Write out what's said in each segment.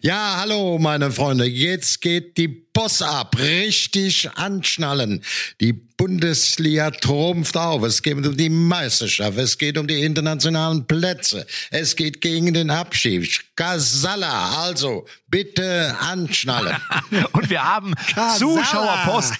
Ja, hallo, meine Freunde. Jetzt geht die Boss ab. Richtig anschnallen. Die Bundesliga trumpft auf. Es geht um die Meisterschaft. Es geht um die internationalen Plätze. Es geht gegen den Abschied. Kasala. Also, bitte anschnallen. Und wir haben Zuschauerpost.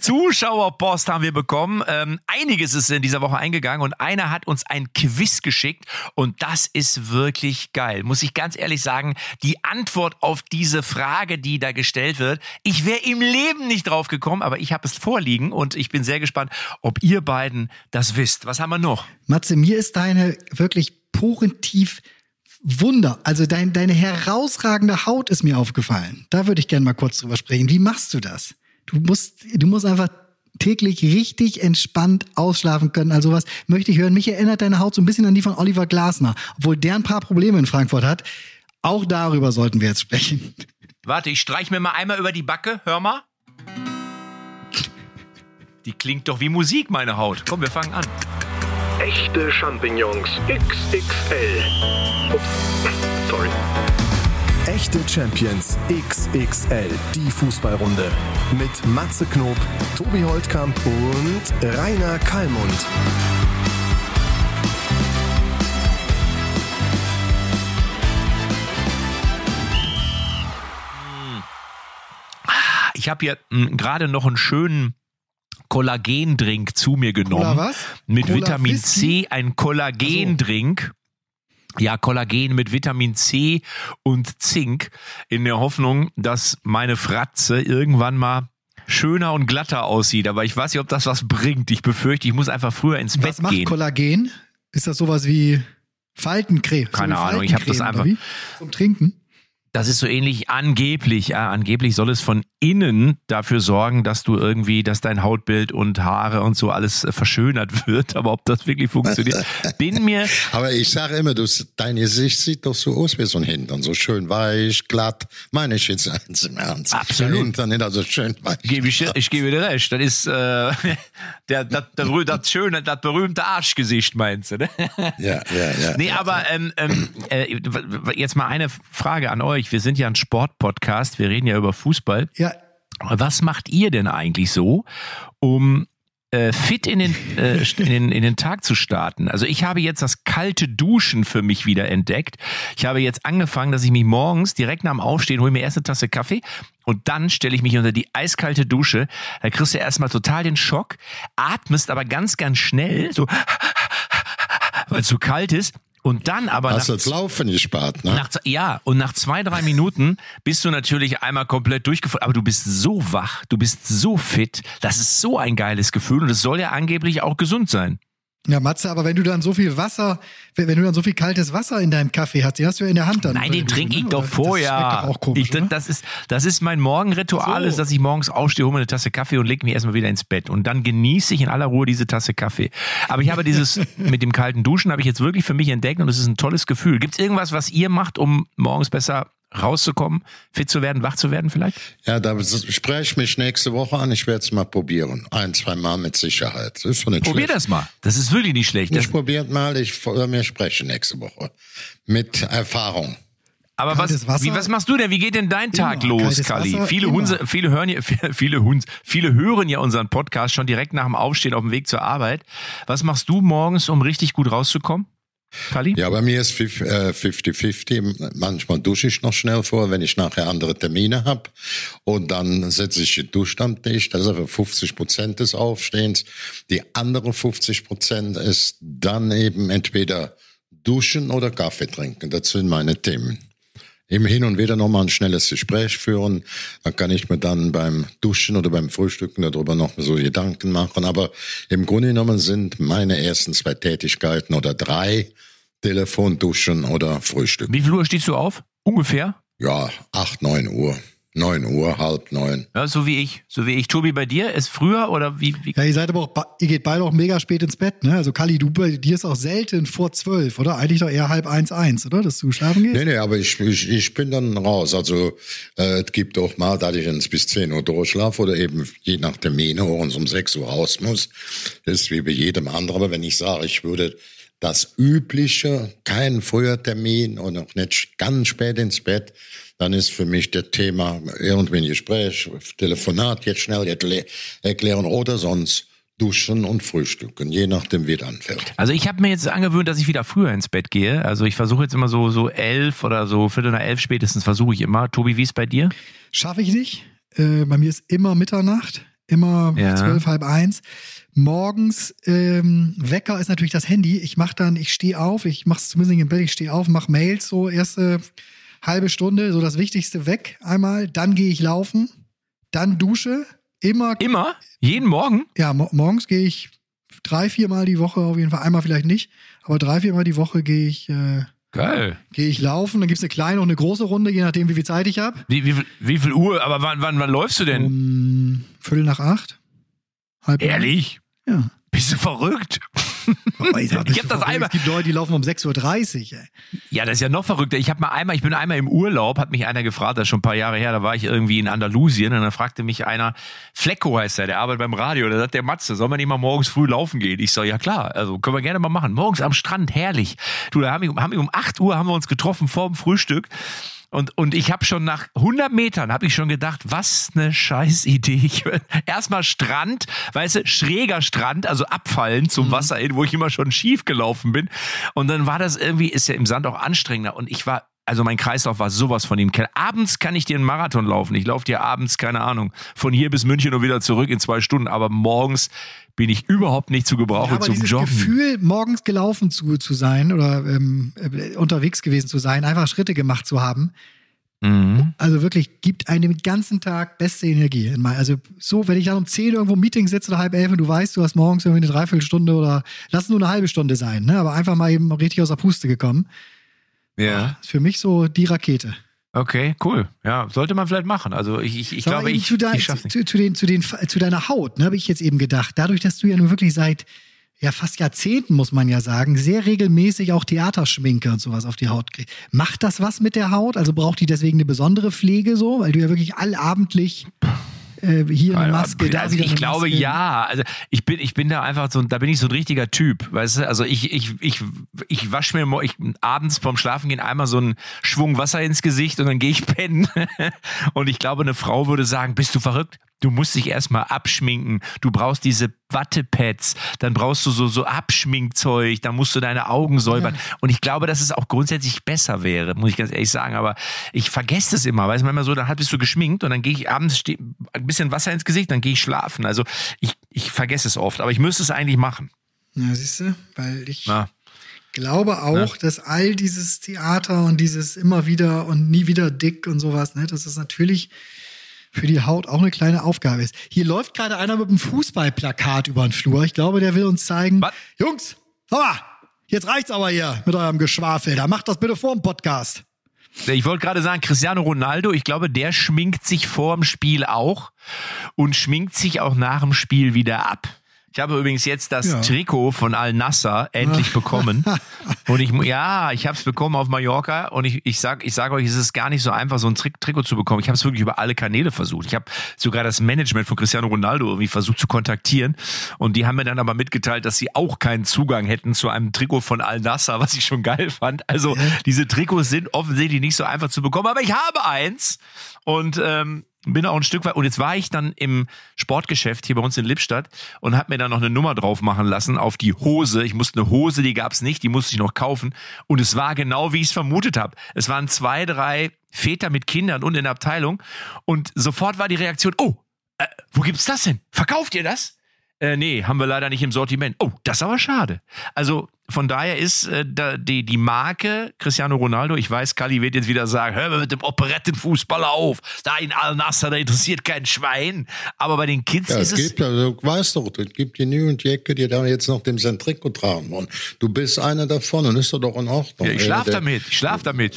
Zuschauerpost haben wir bekommen. Ähm, einiges ist in dieser Woche eingegangen und einer hat uns ein Quiz geschickt und das ist wirklich geil. Muss ich ganz ehrlich sagen, die Antwort auf diese Frage, die da gestellt wird, ich wäre im Leben nicht drauf gekommen, aber ich habe es vorliegen und ich bin sehr gespannt, ob ihr beiden das wisst. Was haben wir noch? Matze, mir ist deine wirklich porentief Wunder. Also dein, deine herausragende Haut ist mir aufgefallen. Da würde ich gerne mal kurz drüber sprechen. Wie machst du das? Du musst, du musst einfach täglich richtig entspannt ausschlafen können. Also was möchte ich hören. Mich erinnert deine Haut so ein bisschen an die von Oliver Glasner, obwohl der ein paar Probleme in Frankfurt hat. Auch darüber sollten wir jetzt sprechen. Warte, ich streich mir mal einmal über die Backe. Hör mal. Die klingt doch wie Musik, meine Haut. Komm, wir fangen an. Echte Champignons XXL. Ups, sorry. Echte Champions XXL, die Fußballrunde. Mit Matze Knob, Tobi Holtkamp und Rainer Kallmund. Ich habe hier gerade noch einen schönen Kollagendrink zu mir genommen. Cola was? Mit Cola Vitamin Whisky? C, ein Kollagendrink. Ja, Kollagen mit Vitamin C und Zink in der Hoffnung, dass meine Fratze irgendwann mal schöner und glatter aussieht. Aber ich weiß nicht, ob das was bringt. Ich befürchte, ich muss einfach früher ins Bett Was macht gehen. Kollagen? Ist das sowas wie Faltencreme? Keine so wie Ahnung, ich hab das einfach-? Zum Trinken? Das ist so ähnlich angeblich. Ja, angeblich soll es von innen dafür sorgen, dass du irgendwie, dass dein Hautbild und Haare und so alles äh, verschönert wird. Aber ob das wirklich funktioniert, bin mir Aber ich sage immer, du, dein Gesicht sieht doch so aus wie so ein Hintern. So schön weich, glatt. Meine ich jetzt eins im Ernst. Absolut. Der Hintern ist also schön weich. Gebe ich, ich gebe dir recht. Das ist äh, der, das, das, das schöne, das berühmte Arschgesicht, meinst du, ne? Ja, ja, ja. Nee, aber ähm, ähm, äh, jetzt mal eine Frage an euch. Wir sind ja ein Sportpodcast, wir reden ja über Fußball. Ja, Was macht ihr denn eigentlich so, um äh, fit in den, äh, in, den, in den Tag zu starten? Also ich habe jetzt das kalte Duschen für mich wieder entdeckt. Ich habe jetzt angefangen, dass ich mich morgens direkt nach dem Aufstehen hole mir erst eine Tasse Kaffee und dann stelle ich mich unter die eiskalte Dusche. Da kriegst du erstmal total den Schock, atmest aber ganz, ganz schnell, so weil es so kalt ist. Und dann aber Hast du das Laufen gespart, ne? nach, ja, und nach zwei, drei Minuten bist du natürlich einmal komplett durchgefallen, aber du bist so wach, du bist so fit, das ist so ein geiles Gefühl und es soll ja angeblich auch gesund sein. Ja, Matze, aber wenn du dann so viel Wasser, wenn, wenn du dann so viel kaltes Wasser in deinem Kaffee hast, den hast du ja in der Hand dann. Nein, den trinke ich doch vorher. Das schmeckt doch auch komisch, ich, das, ist, das ist mein Morgenritual, So. ist, dass ich morgens aufstehe, hole mir eine Tasse Kaffee und lege mich erstmal wieder ins Bett. Und dann genieße ich in aller Ruhe diese Tasse Kaffee. Aber ich habe dieses mit dem kalten Duschen, habe ich jetzt wirklich für mich entdeckt und es ist ein tolles Gefühl. Gibt es irgendwas, was ihr macht, um morgens besser rauszukommen, fit zu werden, wach zu werden vielleicht? Ja, da spreche ich mich nächste Woche an. Ich werde es mal probieren. Ein, zwei Mal mit Sicherheit. Das ist schon nicht Probier schlecht. das mal. Das ist wirklich nicht schlecht. Ich probiert mal, ich äh, mir spreche nächste Woche. Mit Erfahrung. aber was, Wasser? wie, was machst du denn? Wie geht denn dein Tag Immer. los, Kali? Viele immer. Hunse, viele hören ja, viele Hunds, viele hören ja unseren Podcast schon direkt nach dem Aufstehen auf dem Weg zur Arbeit. Was machst du morgens, um richtig gut rauszukommen? Kali? Ja, bei mir ist äh, 50-50. Manchmal dusche ich noch schnell vor, wenn ich nachher andere Termine habe. Und dann setze ich die Dusche am Tisch. Das ist aber 50 Prozent des Aufstehens. Die andere 50 Prozent ist dann eben entweder duschen oder Kaffee trinken. Das sind meine Themen. Eben hin und wieder nochmal ein schnelles Gespräch führen. Dann kann ich mir dann beim Duschen oder beim Frühstücken darüber noch so Gedanken machen. Aber im Grunde genommen sind meine ersten zwei Tätigkeiten oder drei Telefon, Duschen oder Frühstück. Wie viel Uhr stehst du auf? Ungefähr? Ja, acht, neun Uhr. Neun Uhr, halb neun. Ja, so wie ich. So wie ich. Tobi, bei dir ist früher oder wie? wie? Ja, ihr seid aber auch, ihr geht beide auch mega spät ins Bett, ne? Also Kali, du bei dir ist auch selten vor zwölf, oder? Eigentlich doch eher halb eins, eins, oder? Dass du schlafen gehst? Nee, nee, aber ich, ich, ich bin dann raus. Also äh, es gibt auch mal, dass ich ins bis 10 Uhr durchschlafe oder eben je nach Termin morgens um 6 Uhr raus muss. Das ist wie bei jedem anderen. Aber wenn ich sage, ich würde das Übliche, kein früher Termin und auch nicht ganz spät ins Bett, dann ist für mich das Thema irgendwie ein Gespräch, Telefonat, jetzt schnell jetzt erklären oder sonst duschen und frühstücken, je nachdem, wie es anfällt. Also ich habe mir jetzt angewöhnt, dass ich wieder früher ins Bett gehe. Also ich versuche jetzt immer so so elf oder so viertel nach elf spätestens versuche ich immer. Tobi, wie ist bei dir? Schaffe ich nicht. Äh, bei mir ist immer Mitternacht, immer Ja. zwölf, halb eins. Morgens ähm, Wecker ist natürlich das Handy. Ich mache dann, ich stehe auf, ich mache es zumindest nicht im Bett, ich stehe auf, mache Mails so erste halbe Stunde, so das Wichtigste weg einmal. Dann gehe ich laufen, dann dusche. Immer, Immer? Jeden Morgen? ja, mo morgens gehe ich drei, viermal die Woche auf jeden Fall. Einmal vielleicht nicht, aber drei, viermal die Woche gehe ich, äh, Geil. gehe ich laufen. Dann gibt's eine kleine und eine große Runde, je nachdem, wie viel Zeit ich habe. Wie, wie, viel- wie viel Uhr? Aber wann, wann, wann läufst du denn? Um Viertel nach acht. Halb. Ehrlich? Ja. Bist du verrückt? Oh, ich Ich hab das einmal- Es gibt Leute, die laufen um 6.30 Uhr. Ey. Ja, das ist ja noch verrückter. Ich habe mal einmal, ich bin einmal im Urlaub, hat mich einer gefragt, das ist schon ein paar Jahre her, da war ich irgendwie in Andalusien und dann fragte mich einer, Flecko heißt er, der arbeitet beim Radio, da sagt der Matze, soll man nicht mal morgens früh laufen gehen? Ich so, ja klar, also können wir gerne mal machen. Morgens am Strand, herrlich. Du, da haben wir, haben wir um 8 Uhr haben wir uns getroffen vor dem Frühstück. Und, und ich habe schon nach 100 Metern habe ich schon gedacht, was eine scheiß Idee. Ich, erstmal Strand, weißt du, schräger Strand, also abfallen zum Wasser hin, wo ich immer schon schief gelaufen bin. Und dann war das irgendwie, ist ja im Sand auch anstrengender. Und ich war, also mein Kreislauf war sowas von ihm. Abends kann ich dir einen Marathon laufen. Ich laufe dir abends, keine Ahnung, von hier bis München und wieder zurück in zwei Stunden. Aber morgens bin ich überhaupt nicht zu gebrauchen Ja, aber zum dieses Joggen. Gefühl, morgens gelaufen zu, zu sein oder ähm, äh, unterwegs gewesen zu sein, einfach Schritte gemacht zu haben, Mhm. also wirklich gibt einem den ganzen Tag beste Energie. Also so, wenn ich dann um 10 irgendwo im Meeting sitze oder halb elf und du weißt, du hast morgens irgendwie eine Dreiviertelstunde oder lass es nur eine halbe Stunde sein, ne? aber einfach mal eben richtig aus der Puste gekommen, Ja. ist für mich so die Rakete. Okay, cool. Ja, sollte man vielleicht machen. Also ich, ich, ich glaube, ich, zu, dein, ich schaff's nicht. zu, zu, den, zu, den, zu deiner Haut, ne, habe ich jetzt eben gedacht. Dadurch, dass du ja nun wirklich seit ja fast Jahrzehnten, muss man ja sagen, sehr regelmäßig auch Theaterschminke und sowas auf die Haut kriegst. Macht das was mit der Haut? Also braucht die deswegen eine besondere Pflege so? Weil du ja wirklich allabendlich äh, hier eine Maske, da also wieder ich glaube Maske. ja. Also ich bin, ich bin da einfach so, da bin ich so ein richtiger Typ, weißt du? Also ich, ich, ich, ich wasche mir ich, abends vorm Schlafengehen einmal so einen Schwung Wasser ins Gesicht und dann gehe ich pennen. und ich glaube, eine Frau würde sagen, bist du verrückt? Du musst dich erstmal abschminken. Du brauchst diese Wattepads, dann brauchst du so, so Abschminkzeug, dann musst du deine Augen säubern. Und ich glaube, dass es auch grundsätzlich besser wäre, muss ich ganz ehrlich sagen. Aber ich vergesse es immer, weil es manchmal so, dann bist du geschminkt und dann gehe ich abends ein bisschen Wasser ins Gesicht, dann gehe ich schlafen. Also ich, ich vergesse es oft, aber ich müsste es eigentlich machen. Ja, siehst du, weil ich Na, glaube auch, dass all dieses Theater und dieses immer wieder und nie wieder dick und sowas, ne, dass es natürlich für die Haut auch eine kleine Aufgabe ist. Hier läuft gerade einer mit einem Fußballplakat über den Flur. Ich glaube, der will uns zeigen, Was? Jungs, hör mal, jetzt reicht's aber hier mit eurem Geschwafel. Da macht das bitte vor dem Podcast. Ich wollte gerade sagen, Cristiano Ronaldo, ich glaube, der schminkt sich vor dem Spiel auch und schminkt sich auch nach dem Spiel wieder ab. Ich habe übrigens jetzt das Ja. Trikot von Al Nasser endlich bekommen. Und ich, ja, ich habe es bekommen auf Mallorca und ich, ich sag, ich sage euch, es ist gar nicht so einfach, so ein Tri Trikot zu bekommen. Ich habe es wirklich über alle Kanäle versucht. Ich habe sogar das Management von Cristiano Ronaldo irgendwie versucht zu kontaktieren und die haben mir dann aber mitgeteilt, dass sie auch keinen Zugang hätten zu einem Trikot von Al Nasser, was ich schon geil fand. Also diese Trikots sind offensichtlich nicht so einfach zu bekommen, aber ich habe eins und ähm, bin auch ein Stück weit. Und jetzt war ich dann im Sportgeschäft hier bei uns in Lippstadt und habe mir dann noch eine Nummer drauf machen lassen auf die Hose. Ich musste eine Hose, die gab's nicht, die musste ich noch kaufen. Und es war genau, wie ich es vermutet habe. Es waren zwei, drei Väter mit Kindern und in der Abteilung. Und sofort war die Reaktion, oh, äh, wo gibt's das denn? Verkauft ihr das? Äh, nee, haben wir leider nicht im Sortiment. Oh, das ist aber schade. Also von daher ist äh, da, die, die Marke Cristiano Ronaldo, ich weiß, Kali wird jetzt wieder sagen, hör mal mit dem Operettenfußballer auf. Da in Al-Nasser, da interessiert kein Schwein. Aber bei den Kids Ja, ist es es... gibt, also, du weißt doch, es gibt genügend Jäcke, die da jetzt noch dem sein Trikot tragen wollen. Du bist einer davon und ist doch doch in Ordnung. Ja, ich Äh, schlaf der- damit, ich schlaf damit.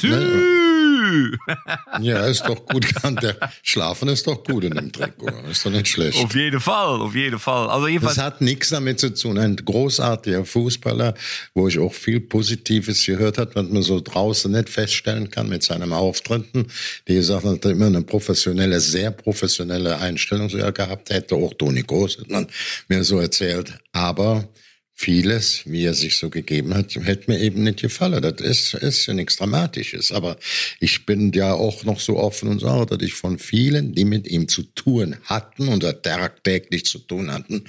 Ja, ist doch gut. Der Schlafen ist doch gut in dem Trikot. Ist doch nicht schlecht. auf jeden Fall, auf jeden Fall. Also jedenfalls... Das hat nichts damit zu tun. Ein großartiger Fußballer, wo ich auch viel Positives gehört habe, was man so draußen nicht feststellen kann mit seinem Auftritten. Die gesagt hat, er immer eine professionelle, sehr professionelle Einstellung sogar gehabt hätte. Auch Toni Groß hat man mir so erzählt. Aber vieles, wie er sich so gegeben hat, hätte mir eben nicht gefallen. Das ist, ist ja nichts Dramatisches. Aber ich bin ja auch noch so offen und sage, dass ich von vielen, die mit ihm zu tun hatten und tagtäglich zu tun hatten,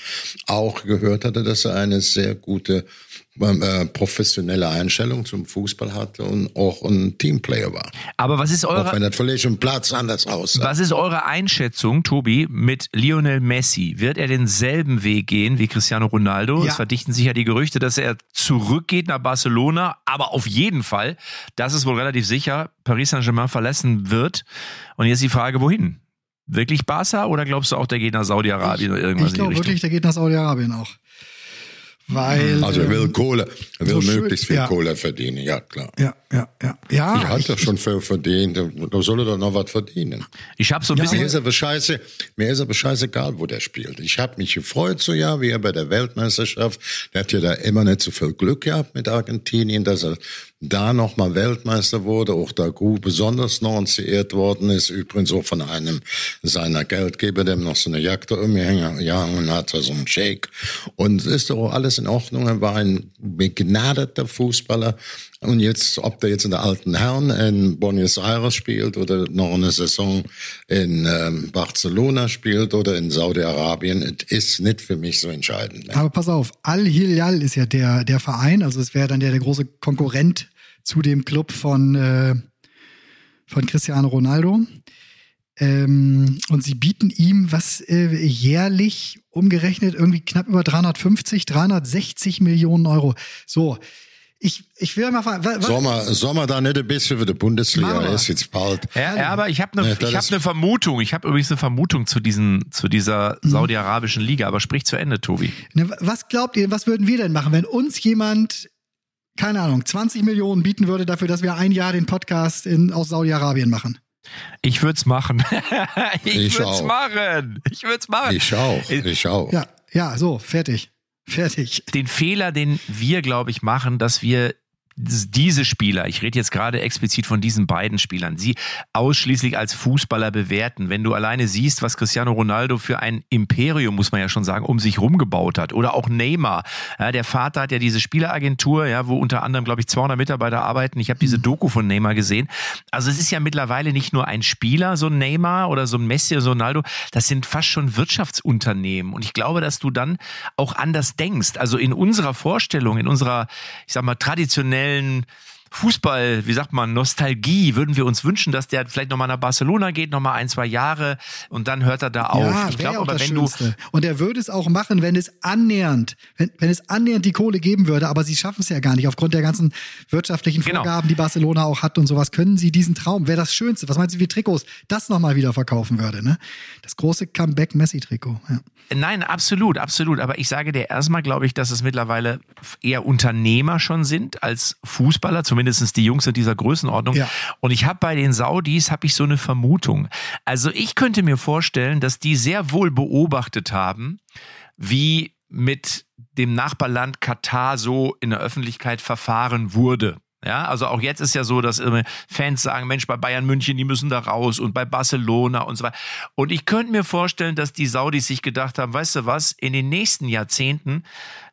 auch gehört hatte, dass er eine sehr gute äh, professionelle Einstellung zum Fußball hatte und auch ein Teamplayer war. Aber was ist eure, auch wenn das vielleicht im Platz anders aussah. Was ist eure Einschätzung, Tobi, mit Lionel Messi? Wird er denselben Weg gehen wie Cristiano Ronaldo? Ja. Es verdichten sich ja die Gerüchte, dass er zurückgeht nach Barcelona, aber auf jeden Fall, das ist wohl relativ sicher, Paris Saint-Germain verlassen wird. Und jetzt die Frage, wohin? Wirklich Barca oder glaubst du auch, der geht nach Saudi-Arabien oder irgendwas? Ich glaube wirklich, der geht nach Saudi-Arabien auch. Weil, also er will Kohle, er will so möglichst viel ja. Kohle verdienen, ja klar. Ja, ja, ja. ja ich hatte schon viel verdient, da soll er doch noch was verdienen. Ich habe so ein bisschen... Mir ist aber scheiße, mir ist aber scheißegal, wo der spielt. Ich habe mich gefreut so ja, wie er bei der Weltmeisterschaft, der hat ja da immer nicht so viel Glück gehabt mit Argentinien, dass er da nochmal Weltmeister wurde, auch da gut besonders noch worden ist, übrigens auch von einem seiner Geldgeber, dem noch so eine Jagd umgehangen hat, so ein Shake. Und ist doch alles in Ordnung. Er war ein begnadeter Fußballer. Und jetzt, ob der jetzt in der alten Herren in Buenos Aires spielt oder noch eine Saison in ähm, Barcelona spielt oder in Saudi-Arabien, ist nicht für mich so entscheidend. Ne? Aber pass auf, Al-Hilal ist ja der, der Verein, also es wäre dann der, der große Konkurrent zu dem Club von, äh, von Cristiano Ronaldo. Ähm, und sie bieten ihm was äh, jährlich umgerechnet irgendwie knapp über 350, 360 Millionen Euro. So, ich, ich will mal fragen, was, Sommer, Sommer da nicht ein bisschen für die Bundesliga ist jetzt bald. Ja, ja aber ich habe eine, ja, ich habe eine Vermutung. Ich habe übrigens eine Vermutung zu diesen, zu dieser mhm. saudi-arabischen Liga. Aber sprich zu Ende, Tobi. Ne, was glaubt ihr? Was würden wir denn machen, wenn uns jemand keine Ahnung, 20 Millionen bieten würde dafür, dass wir ein Jahr den Podcast in, aus Saudi-Arabien machen. Ich würde es machen. ich ich würde es machen. Ich würde es machen. Ich auch. Ich auch. Ja, ja, so, fertig. Fertig. Den Fehler, den wir, glaube ich, machen, dass wir diese Spieler, ich rede jetzt gerade explizit von diesen beiden Spielern, sie ausschließlich als Fußballer bewerten. Wenn du alleine siehst, was Cristiano Ronaldo für ein Imperium, muss man ja schon sagen, um sich rumgebaut hat. Oder auch Neymar. Ja, der Vater hat ja diese Spieleragentur, ja, wo unter anderem, glaube ich, 200 Mitarbeiter arbeiten. Ich habe diese Doku von Neymar gesehen. Also es ist ja mittlerweile nicht nur ein Spieler, so ein Neymar oder so ein Messi oder so ein Ronaldo. Das sind fast schon Wirtschaftsunternehmen. Und ich glaube, dass du dann auch anders denkst. Also in unserer Vorstellung, in unserer, ich sag mal, traditionellen traditionellen Fußball, wie sagt man, Nostalgie, würden wir uns wünschen, dass der vielleicht nochmal nach Barcelona geht, nochmal ein, zwei Jahre und dann hört er da auf. Ja, ich glaube aber, wenn Schönste. du. Und er würde es auch machen, wenn es annähernd, wenn, wenn es annähernd die Kohle geben würde, aber sie schaffen es ja gar nicht. Aufgrund der ganzen wirtschaftlichen genau. Vorgaben, genau. die Barcelona auch hat und sowas, können sie diesen Traum, wäre das Schönste. Was meinst du, wie Trikots das nochmal wieder verkaufen würde, ne? Das große Comeback-Messi-Trikot, ja. Nein, absolut, absolut. Aber ich sage dir erstmal, glaube ich, dass es mittlerweile eher Unternehmer schon sind als Fußballer, zumindest die Jungs in dieser Größenordnung. Ja. Und ich habe bei den Saudis, habe ich so eine Vermutung. Also ich könnte mir vorstellen, dass die sehr wohl beobachtet haben, wie mit dem Nachbarland Katar so in der Öffentlichkeit verfahren wurde. Ja, also auch jetzt ist ja so, dass Fans sagen, Mensch, bei Bayern München, die müssen da raus und bei Barcelona und so weiter. Und ich könnte mir vorstellen, dass die Saudis sich gedacht haben, weißt du was, in den nächsten Jahrzehnten,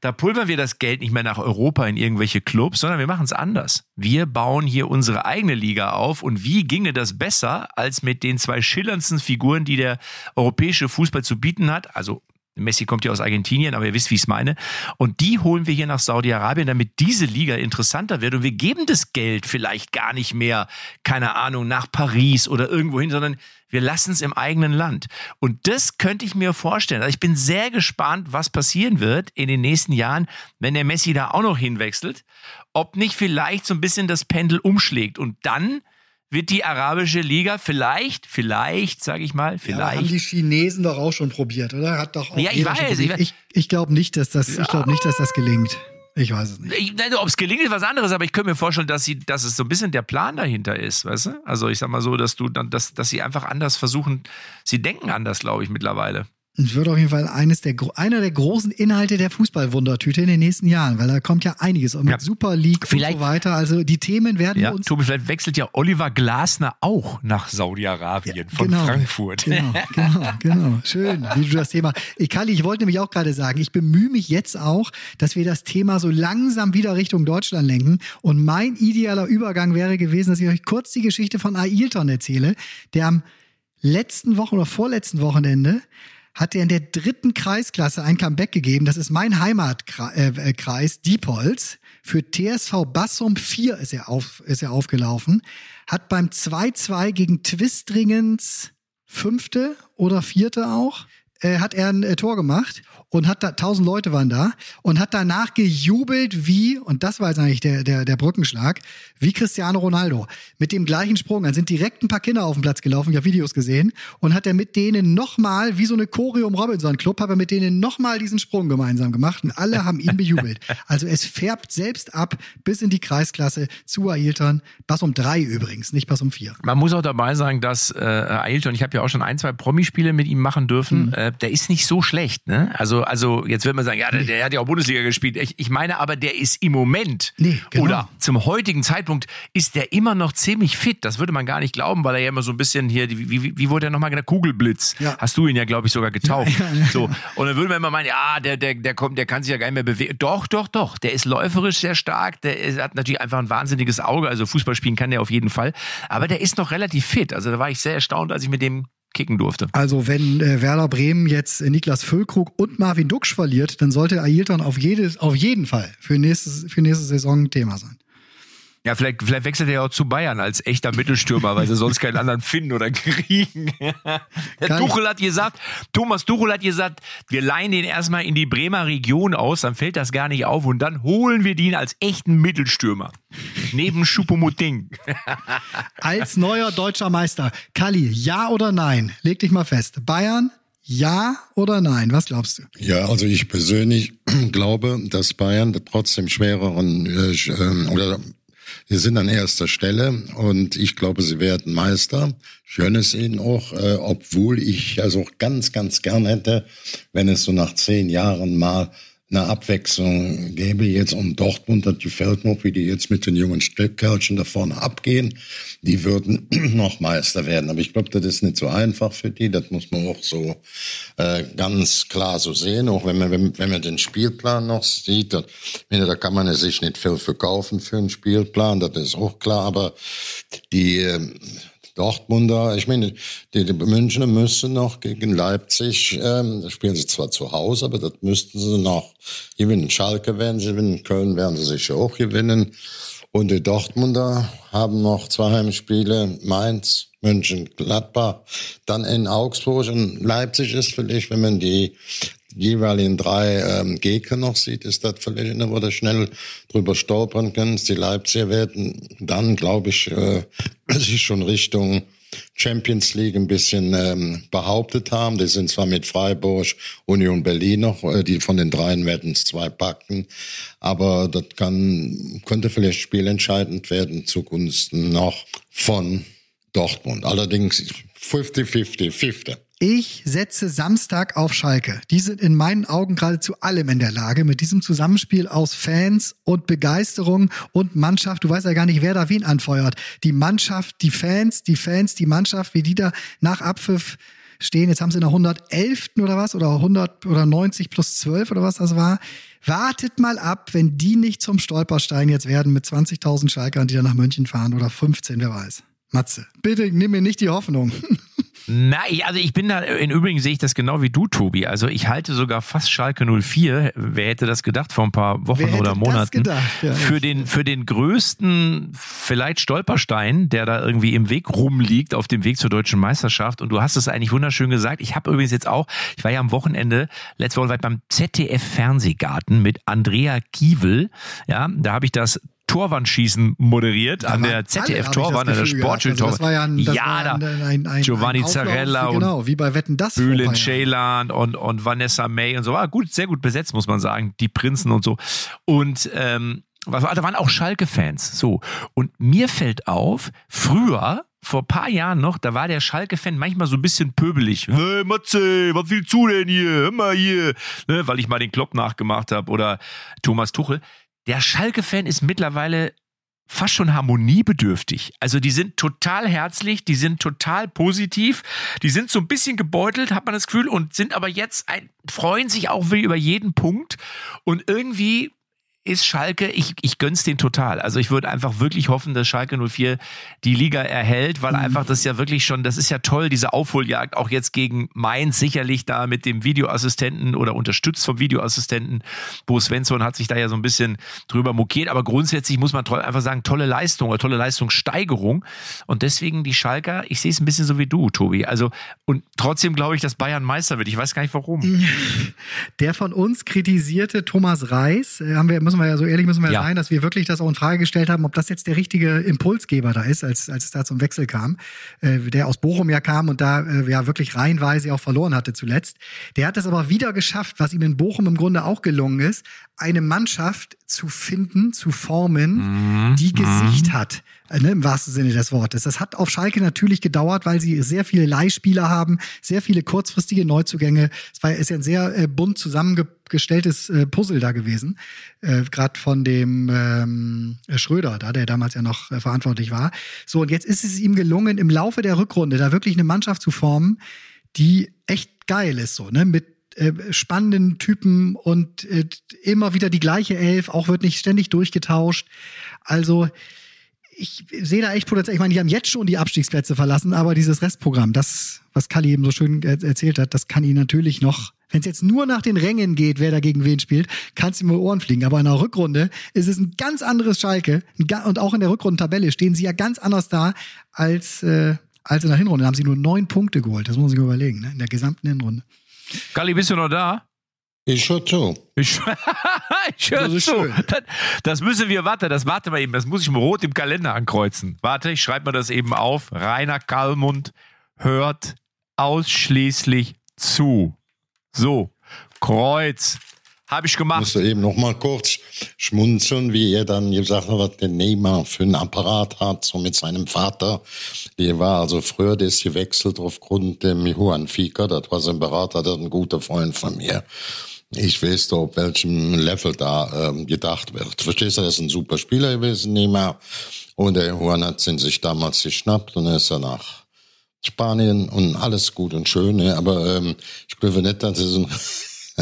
da pulvern wir das Geld nicht mehr nach Europa in irgendwelche Clubs, sondern wir machen es anders. Wir bauen hier unsere eigene Liga auf und wie ginge das besser als mit den zwei schillerndsten Figuren, die der europäische Fußball zu bieten hat, also Messi kommt ja aus Argentinien, aber ihr wisst, wie ich es meine. Und die holen wir hier nach Saudi-Arabien, damit diese Liga interessanter wird. Und wir geben das Geld vielleicht gar nicht mehr, keine Ahnung, nach Paris oder irgendwo hin, sondern wir lassen es im eigenen Land. Und das könnte ich mir vorstellen. Also ich bin sehr gespannt, was passieren wird in den nächsten Jahren, wenn der Messi da auch noch hinwechselt. Ob nicht vielleicht so ein bisschen das Pendel umschlägt. Und dann wird die arabische Liga vielleicht, vielleicht, sage ich mal, vielleicht. Ja, haben die Chinesen doch auch schon probiert, oder? Hat doch auch ja, ich weiß, ich, ich, ich glaube nicht, dass das, ja. ich glaube nicht, dass das gelingt. Ich weiß es nicht. Ob es gelingt, ist was anderes, aber ich könnte mir vorstellen, dass sie, dass es so ein bisschen der Plan dahinter ist, weißt du? Also ich sag mal so, dass du dann, dass, dass sie einfach anders versuchen, sie denken anders, glaube ich, mittlerweile. Es wird auf jeden Fall eines der, einer der großen Inhalte der Fußballwundertüte in den nächsten Jahren, weil da kommt ja einiges und mit Ja. Super League Vielleicht- und so weiter. Also die Themen werden Ja, uns Tobi, vielleicht wechselt ja Oliver Glasner auch nach Saudi-Arabien von Frankfurt. Genau, genau, genau. Schön, wie du das Thema. Ich, Kalli, ich wollte nämlich auch gerade sagen, ich bemühe mich jetzt auch, dass wir das Thema so langsam wieder Richtung Deutschland lenken. Und mein idealer Übergang wäre gewesen, dass ich euch kurz die Geschichte von Ailton erzähle, der am letzten Wochen oder vorletzten Wochenende hat er in der dritten Kreisklasse ein Comeback gegeben. Das ist mein Heimatkreis, äh, Kreis, Diepholz. Für TSV Bassum 4 ist er, auf, ist er aufgelaufen. Hat beim 2-2 gegen Twistringens fünfte oder vierte auch, äh, hat er ein äh, Tor gemacht und hat da, tausend Leute waren da und hat danach gejubelt wie, und das war jetzt eigentlich der, der, der Brückenschlag, wie Cristiano Ronaldo. Mit dem gleichen Sprung. Dann sind direkt ein paar Kinder auf den Platz gelaufen, ich habe Videos gesehen, und hat er mit denen nochmal, wie so eine Choreo im Robinson Club, hat er mit denen nochmal diesen Sprung gemeinsam gemacht und alle haben ihn bejubelt. Also es färbt selbst ab bis in die Kreisklasse zu Ailton. Bass um drei übrigens, nicht Bass um vier. Man muss auch dabei sagen, dass äh, Ailton, ich habe ja auch schon ein, zwei Promispiele mit ihm machen dürfen, Mhm. äh, der ist nicht so schlecht. Ne? Also, also jetzt wird man sagen, ja, der, der hat ja auch Bundesliga gespielt. Ich, ich meine aber, der ist im Moment Nee, genau. oder zum heutigen Zeitpunkt ist der immer noch ziemlich fit. Das würde man gar nicht glauben, weil er ja immer so ein bisschen hier, wie, wie, wie wurde er nochmal genannt? Kugelblitz. Ja. Hast du ihn ja, glaube ich, sogar getauft. Ja, ja, ja. So. Und dann würde man immer meinen, ja, der, der, der kommt, der kann sich ja gar nicht mehr bewegen. Doch, doch, doch. Der ist läuferisch sehr stark. Der ist, hat natürlich einfach ein wahnsinniges Auge. Also Fußball spielen kann der auf jeden Fall. Aber der ist noch relativ fit. Also da war ich sehr erstaunt, als ich mit dem kicken durfte. Also wenn äh, Werder Bremen jetzt Niklas Füllkrug und Marvin Duksch verliert, dann sollte Ailton auf, jedes, auf jeden Fall für, nächstes, für nächste Saison Thema sein. Ja, vielleicht, vielleicht wechselt er ja auch zu Bayern als echter Mittelstürmer, weil sie sonst keinen anderen finden oder kriegen. Der. Tuchel hat gesagt, Thomas Tuchel hat gesagt, wir leihen den erstmal in die Bremer Region aus, dann fällt das gar nicht auf und dann holen wir den als echten Mittelstürmer. Neben Schuppomoting. Als neuer deutscher Meister. Kalli, ja oder nein? Leg dich mal fest. Bayern, ja oder nein? Was glaubst du? Ja, also ich persönlich glaube, dass Bayern trotzdem schwereren äh, ähm, oder sie sind an erster Stelle und ich glaube, sie werden Meister. Schön ist ihnen auch, äh, obwohl ich also auch ganz, ganz gern hätte, wenn es so nach zehn Jahren mal eine Abwechslung gäbe jetzt um Dortmund und die wie die jetzt mit den jungen Stückkerlchen da vorne abgehen. Die würden noch Meister werden. Aber ich glaube, das ist nicht so einfach für die. Das muss man auch so äh, ganz klar so sehen. Auch wenn man, wenn, wenn man den Spielplan noch sieht, da, ich meine, da kann man sich nicht viel verkaufen für einen Spielplan. Das ist auch klar. Aber die ähm, Dortmunder, ich meine, die, die Münchner müssen noch gegen Leipzig, ähm, spielen sie zwar zu Hause, aber das müssten sie noch gewinnen. Schalke werden sie gewinnen, Köln werden sie sicher auch gewinnen. Und die Dortmunder haben noch zwei Heimspiele, Mainz, München, Gladbach, dann in Augsburg und Leipzig ist vielleicht, wenn man die jeweiligen drei ähm, Gegner noch sieht, ist das vielleicht eine, wo du schnell drüber stolpern kannst. Die Leipziger werden dann, glaube ich, äh, sich schon Richtung Champions League ein bisschen ähm, behauptet haben. Die sind zwar mit Freiburg, Union Berlin noch, äh, die von den dreien werden es zwei packen, aber das kann könnte vielleicht spielentscheidend werden zugunsten noch von Dortmund. Allerdings 50-50, 50. Ich setze Samstag auf Schalke. Die sind in meinen Augen gerade zu allem in der Lage. Mit diesem Zusammenspiel aus Fans und Begeisterung und Mannschaft. Du weißt ja gar nicht, wer da wen anfeuert. Die Mannschaft, die Fans, die Fans, die Mannschaft, wie die da nach Abpfiff stehen. Jetzt haben sie in der 111. oder was? Oder 100 oder 90 plus 12 oder was das war. Wartet mal ab, wenn die nicht zum Stolperstein jetzt werden mit 20.000 Schalkern, die dann nach München fahren oder 15, wer weiß. Matze, bitte nimm mir nicht die Hoffnung. Nein, also ich bin da, im Übrigen sehe ich das genau wie du, Tobi. Also ich halte sogar fast Schalke 04. Wer hätte das gedacht vor ein paar Wochen oder Monaten? Ja, für den, für den größten vielleicht Stolperstein, der da irgendwie im Weg rumliegt, auf dem Weg zur deutschen Meisterschaft. Und du hast es eigentlich wunderschön gesagt. Ich habe übrigens jetzt auch, ich war ja am Wochenende, letzte Woche ich beim ZDF Fernsehgarten mit Andrea Kiewel. Ja, da habe ich das Torwandschießen moderiert an waren der ZDF-Torwand, an der gehabt. Also das war ja ein, das ja, war da. ein, ein, ein, Giovanni ein Auflauf, Zarella und genau, wie bei Wetten das. ein Bülent. Ceylan und, und Vanessa May und so. War gut, sehr gut besetzt, muss man sagen. Die Prinzen und so. Und ähm, da waren auch Schalke-Fans. So. Und mir fällt auf, früher vor paar Jahren noch, da war der Schalke-Fan manchmal so ein bisschen pöbelig. Hey, Matze, was willst du denn hier? Hör mal hier. Ne, weil ich mal den Klopp nachgemacht habe oder Thomas Tuchel. Der Schalke-Fan ist mittlerweile fast schon harmoniebedürftig. Also die sind total herzlich, die sind total positiv, die sind so ein bisschen gebeutelt, hat man das Gefühl, und sind aber jetzt ein, freuen sich auch über jeden Punkt und irgendwie ist Schalke, ich, ich gönn's den total. Also ich würde einfach wirklich hoffen, dass Schalke 04 die Liga erhält, weil mhm. einfach das ja wirklich schon, das ist ja toll, diese Aufholjagd, auch jetzt gegen Mainz, sicherlich da mit dem Videoassistenten oder unterstützt vom Videoassistenten. Bo Svensson hat sich da ja so ein bisschen drüber mokiert, aber grundsätzlich muss man einfach sagen, tolle Leistung oder tolle Leistungssteigerung. Und deswegen die Schalker, ich sehe es ein bisschen so wie du, Tobi. Also, und trotzdem glaube ich, dass Bayern Meister wird. Ich weiß gar nicht warum. Der von uns kritisierte Thomas Reis, äh, haben wir, müssen wir ja so ehrlich müssen wir ja. sein, dass wir wirklich das auch in Frage gestellt haben, ob das jetzt der richtige Impulsgeber da ist, als, als es da zum Wechsel kam, äh, der aus Bochum ja kam und da äh, ja wirklich reihenweise auch verloren hatte zuletzt. Der hat es aber wieder geschafft, was ihm in Bochum im Grunde auch gelungen ist, eine Mannschaft zu finden, zu formen, mhm. die Gesicht mhm. hat, äh, ne, im wahrsten Sinne des Wortes. Das hat auf Schalke natürlich gedauert, weil sie sehr viele Leihspieler haben, sehr viele kurzfristige Neuzugänge. Es war ist ja ein sehr äh, bunt zusammengestelltes äh, Puzzle da gewesen, äh, gerade von dem ähm, Schröder, da der damals ja noch äh, verantwortlich war. So und jetzt ist es ihm gelungen, im Laufe der Rückrunde da wirklich eine Mannschaft zu formen, die echt geil ist, so ne, mit äh, spannenden Typen und äh, immer wieder die gleiche Elf, auch wird nicht ständig durchgetauscht. Also ich sehe da echt Potenzial. Ich meine, die haben jetzt schon die Abstiegsplätze verlassen, aber dieses Restprogramm, das, was Kali eben so schön erzählt hat, das kann ihn natürlich noch, wenn es jetzt nur nach den Rängen geht, wer da gegen wen spielt, kann es ihm Ohren fliegen. Aber in der Rückrunde ist es ein ganz anderes Schalke. Und auch in der Rückrundentabelle stehen sie ja ganz anders da als, äh, als in der Hinrunde. Da haben sie nur neun Punkte geholt. Das muss man sich überlegen, ne? in der gesamten Hinrunde. Kali, bist du noch da? Ich höre zu. Ich, ich höre zu. Das, das, müssen wir, warte, das warte mal eben, das muss ich mal rot im Kalender ankreuzen. Warte, ich schreibe mir das eben auf. Rainer Kallmund hört ausschließlich zu. So, Kreuz. Habe ich gemacht. Musst du eben noch mal kurz schmunzeln, wie er dann gesagt hat, was der Neymar für einen Apparat hat, so mit seinem Vater. Der war also früher, der ist gewechselt aufgrund dem Juan Fieker, das war sein Berater, das ist ein guter Freund von mir. Ich weiß doch, auf welchem Level da ähm, gedacht wird. Verstehst du, er ist ein super Juan gewesen, Neymar. Und der Juan hat ihn sich damals geschnappt und er ist dann nach Spanien und alles gut und schön. Ne? Aber ähm, ich glaube nicht, dass so ein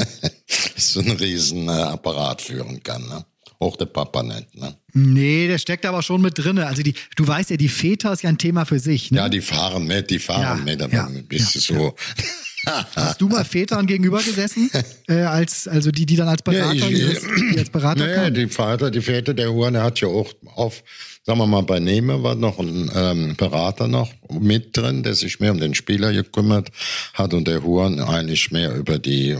so ein riesen Apparat führen kann. Ne? Auch der Papa nicht. Ne? Nee, der steckt aber schon mit drinne. Also die, du weißt ja, die Väter ist ja ein Thema für sich. Ne? Ja, die fahren mit, die fahren ja, mit, aber ja, bist ja, so. Hast du mal Vätern gegenüber gesessen, äh, als also die, die dann als Berater, ja, ich, die als Berater naja, die Vater, die Väter der Huren, der hat ja auch auf, sagen wir mal, bei Nehme war noch ein ähm, Berater noch mit drin, der sich mehr um den Spieler gekümmert hat und der Huren eigentlich mehr über die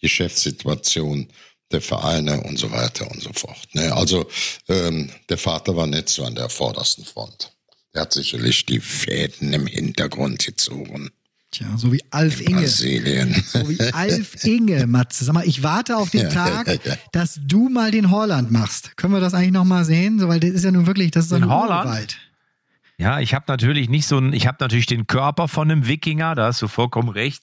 Geschäftssituation der Vereine und so weiter und so fort. Ne? Also ähm, der Vater war nicht so an der vordersten Front. Er hat sicherlich die Fäden im Hintergrund gezogen. Tja, so wie Alf Inge. Brasilien. So wie Alf Inge, Matze. Sag mal, ich warte auf den Tag, ja, ja, ja. dass du mal den Holland machst. Können wir das eigentlich noch mal sehen? So, weil das ist ja nun wirklich, das ist so ein Holland. Ja, ich habe natürlich nicht so ein, ich habe natürlich den Körper von einem Wikinger, da hast du vollkommen recht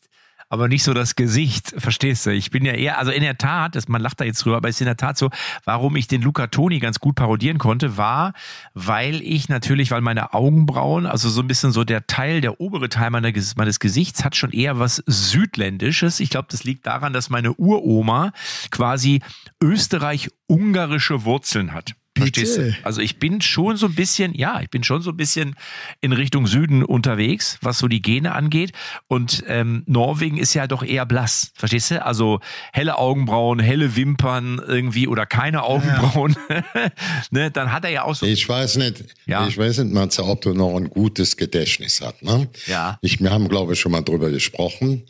aber nicht so das Gesicht, verstehst du? Ich bin ja eher, also in der Tat, das, man lacht da jetzt drüber, aber es ist in der Tat so, warum ich den Luca Toni ganz gut parodieren konnte, war, weil ich natürlich, weil meine Augenbrauen, also so ein bisschen so der Teil, der obere Teil meines Gesichts hat schon eher was Südländisches. Ich glaube, das liegt daran, dass meine Uroma quasi österreich-ungarische Wurzeln hat. Verstehst du? Also ich bin schon so ein bisschen, ja, ich bin schon so ein bisschen in Richtung Süden unterwegs, was so die Gene angeht. Und ähm, Norwegen ist ja doch eher blass. Verstehst du? Also helle Augenbrauen, helle Wimpern irgendwie oder keine Augenbrauen. Ja. ne? Dann hat er ja auch so. Ich weiß nicht, ja. ich weiß nicht, Matze, ob du noch ein gutes Gedächtnis hast. Ne? Ja. Ich, wir haben, glaube ich, schon mal drüber gesprochen.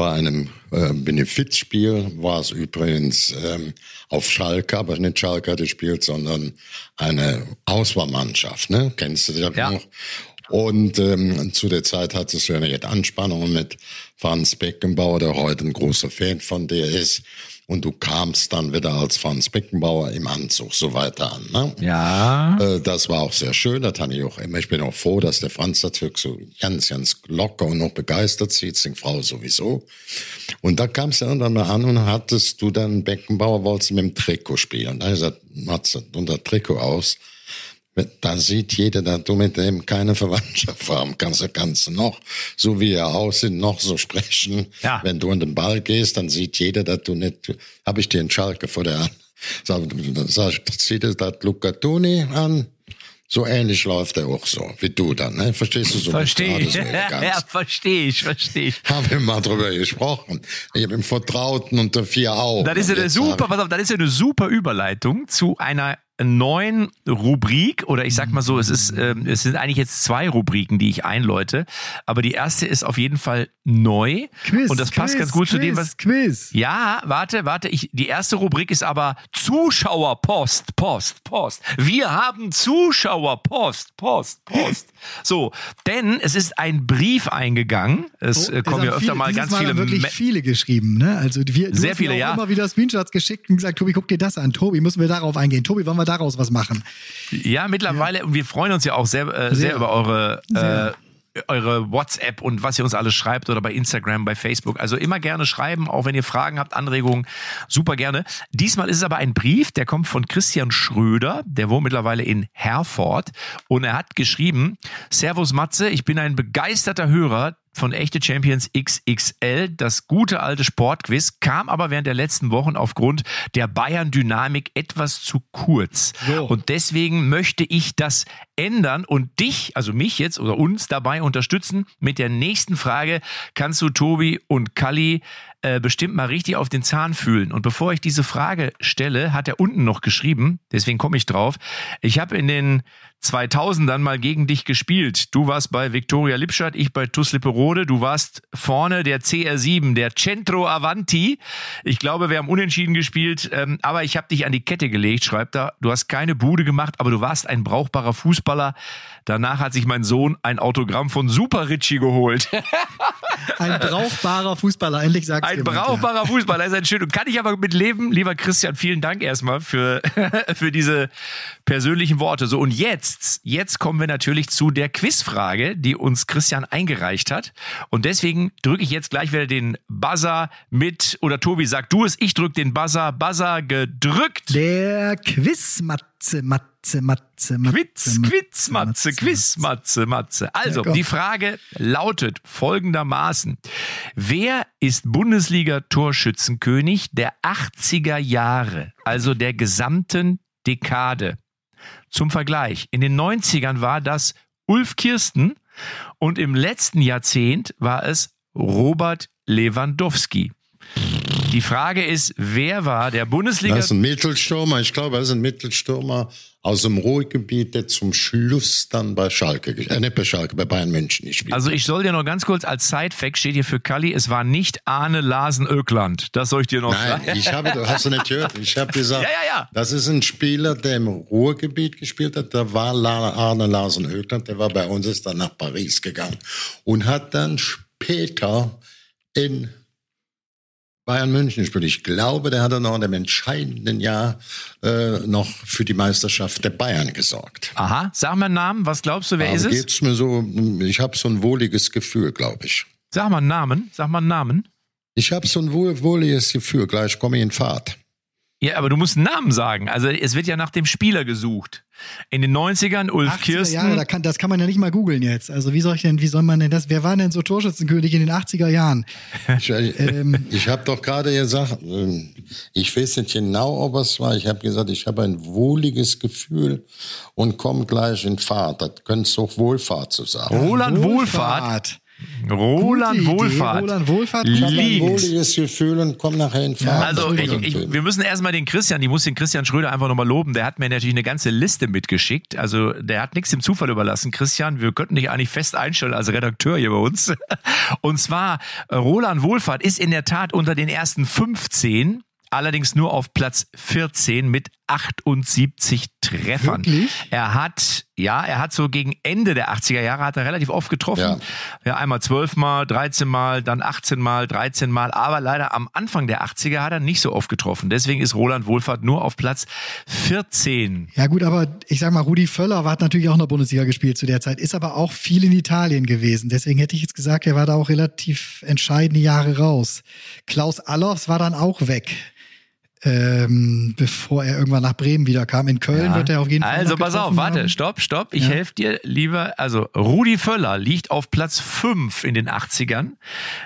Bei einem äh, Benefizspiel war es übrigens ähm, auf Schalke, aber nicht Schalke hat gespielt, sondern eine Auswahlmannschaft, ne? Kennst du das ja. noch? Und ähm, zu der Zeit hat es ja eine Anspannung mit Franz Beckenbauer, der heute ein großer Fan von der ist. Und du kamst dann wieder als Franz Beckenbauer im Anzug so weiter an. Ne? Ja. Äh, Das war auch sehr schön, das habe ich auch immer. Ich bin auch froh, dass der Franz das wirklich so ganz, ganz locker und noch begeistert sieht, die Frau sowieso. Und da kam es ja irgendwann mal an und hattest du dann Beckenbauer, wolltest du mit dem Trikot spielen. Da ist er, Matze, unter Trikot aus. Da sieht jeder, dass du mit dem keine Verwandtschaft haben kannst. Da kannst du noch, so wie er aussieht, noch so sprechen. Ja. Wenn du an den Ball gehst, dann sieht jeder, dass du nicht, habe ich dir einen Schalke vor der Hand. Sag, sag, zieht es das Luca Toni an? So ähnlich läuft er auch so, wie du dann, ne? Verstehst du so? Verstehe ich. So ja, verstehe ich, verstehe ich. Haben wir mal drüber gesprochen. Ich habe im Vertrauten unter vier Augen. Das ist ja eine super, pass auf, das ist ja eine super Überleitung zu einer neuen Rubrik oder ich sag mal so, es ist, ähm, es sind eigentlich jetzt zwei Rubriken, die ich einläute, aber die erste ist auf jeden Fall neu Quiz, und das passt Quiz, ganz gut zu dem, Quiz, was Quiz. ja, warte, warte, ich, die erste Rubrik ist aber Zuschauerpost, Post, Post. Wir haben Zuschauerpost, Post, Post. So, denn es ist ein Brief eingegangen. Es äh, Oh, kommen ja öfter viele- mal ganz viele haben wirklich Me- viele geschrieben, ne? Also wir, Sehr viele, ja. immer wieder Screenshots geschickt und gesagt, Tobi, guck dir das an. Tobi, müssen wir darauf eingehen. Tobi, wollen wir daraus was machen? Ja, mittlerweile, und wir freuen uns ja auch sehr, äh, sehr. Sehr. über eure, Sehr. äh, eure WhatsApp und was ihr uns alles schreibt oder bei Instagram, bei Facebook. Also immer gerne schreiben, auch wenn ihr Fragen habt, Anregungen, super gerne. Diesmal ist es aber ein Brief, der kommt von Christian Schröder, der wohnt mittlerweile in Herford und er hat geschrieben, Servus Matze, ich bin ein begeisterter Hörer von Echte Champions XXL, das gute alte Sportquiz, kam aber während der letzten Wochen aufgrund der Bayern-Dynamik etwas zu kurz. So. Und deswegen möchte ich das ändern und dich, also mich jetzt oder uns dabei unterstützen. Mit der nächsten Frage kannst du Tobi und Kalli äh, bestimmt mal richtig auf den Zahn fühlen. Und bevor ich diese Frage stelle, hat er unten noch geschrieben, deswegen komme ich drauf. Ich habe in den 2000ern mal gegen dich gespielt. Du warst bei Viktoria Lipstadt, ich bei TuS Lipperode. Du warst vorne der CR7, der Centro Avanti. Ich glaube, wir haben unentschieden gespielt, ähm, aber ich habe dich an die Kette gelegt, schreibt er. Du hast keine Bude gemacht, aber du warst ein brauchbarer Fußballer. Danach hat sich mein Sohn ein Autogramm von Super Richie geholt. Ein brauchbarer Fußballer, endlich sagst Ein jemand, ja. brauchbarer Fußballer, ist ein schön. Kann ich aber mit leben, lieber Christian, vielen Dank erstmal für, für diese persönlichen Worte. So, und jetzt, jetzt kommen wir natürlich zu der Quizfrage, die uns Christian eingereicht hat. Und deswegen drücke ich jetzt gleich wieder den Buzzer mit, oder Tobi, sag du es, ich drücke den Buzzer, Buzzer gedrückt. Der Quiz, Matze, Matze, Matze. Quiz, Quiz, Matze, Quiz, Matze. Also, Ja, die Frage lautet folgendermaßen. Wer ist Bundesliga-Torschützenkönig der 80er Jahre, also der gesamten Dekade? Zum Vergleich, in den 90ern war das Ulf Kirsten und im letzten Jahrzehnt war es Robert Lewandowski. Die Frage ist, wer war der Bundesliga Das ist ein Mittelstürmer, ich glaube, er ist ein Mittelstürmer aus dem Ruhrgebiet, der zum Schluss dann bei Schalke, äh, nicht bei Schalke, bei Bayern München gespielt Also ich soll dir noch ganz kurz als Side-Fact steht hier für Kalli, es war nicht Arne Larsen Ökland. Das soll ich dir noch Nein, sagen. ich habe, hast du nicht gehört, ich habe gesagt, Ja, ja, ja. das ist ein Spieler, der im Ruhrgebiet gespielt hat, da war Arne Larsen Högland, der war bei uns, ist dann nach Paris gegangen und hat dann später in Bayern München gespielt. Ich glaube, der hat dann noch in dem entscheidenden Jahr äh, noch für die Meisterschaft der Bayern gesorgt. Aha, sag mal einen Namen, was glaubst du, wer ist Aber es? geht's mir so, ich habe so ein wohliges Gefühl, glaube ich. Sag mal einen Namen, sag mal einen Namen. Ich habe so ein wohl, wohliges Gefühl, gleich komme ich in Fahrt. Ja, aber du musst einen Namen sagen. Also es wird ja nach dem Spieler gesucht. In den 90ern Ulf 80er Kirsten. Jahre, da kann, das kann man ja nicht mal googeln jetzt. Also wie soll ich denn, wie soll man denn das, wer war denn so Torschützenkönig in den 80er Jahren? Ich, ich, Ähm. ich habe doch gerade gesagt, ähm, ich weiß nicht genau, ob es war. Ich habe gesagt, ich habe ein wohliges Gefühl und komme gleich in Fahrt. Das könnte auch Wohlfahrt zu sagen. Roland Wohlfahrt. Roland Wohlfahrt. Roland Wohlfahrt. Ein liegt. wohliges Gefühl und komme nachher in Fahrt. Also ich, ich, wir müssen erstmal den Christian, ich muss den Christian Schröder einfach nochmal loben. Der hat mir natürlich eine ganze Liste mitgeschickt. Also der hat nichts dem Zufall überlassen. Christian, wir könnten dich eigentlich fest einstellen als Redakteur hier bei uns. Und zwar, Roland Wohlfahrt ist in der Tat unter den ersten 15 allerdings nur auf Platz 14 mit 178 Treffern. Wirklich? Er hat, ja, er hat so gegen Ende der 80er Jahre hat er relativ oft getroffen. Ja. Ja, einmal 12 Mal, 13 Mal, dann 18 Mal, 13 Mal. Aber leider am Anfang der 80er hat er nicht so oft getroffen. Deswegen ist Roland Wohlfahrt nur auf Platz 14. Ja gut, aber ich sag mal, Rudi Völler hat natürlich auch in der Bundesliga gespielt zu der Zeit, ist aber auch viel in Italien gewesen. Deswegen hätte ich jetzt gesagt, er war da auch relativ entscheidende Jahre raus. Klaus Allofs war dann auch weg. Ähm, bevor er irgendwann nach Bremen wiederkam. In Köln Ja. wird er auf jeden Fall. Also pass auf, warte, haben. stopp, stopp. Ich Ja. helfe dir lieber. Also Rudi Völler liegt auf Platz 5 in den 80ern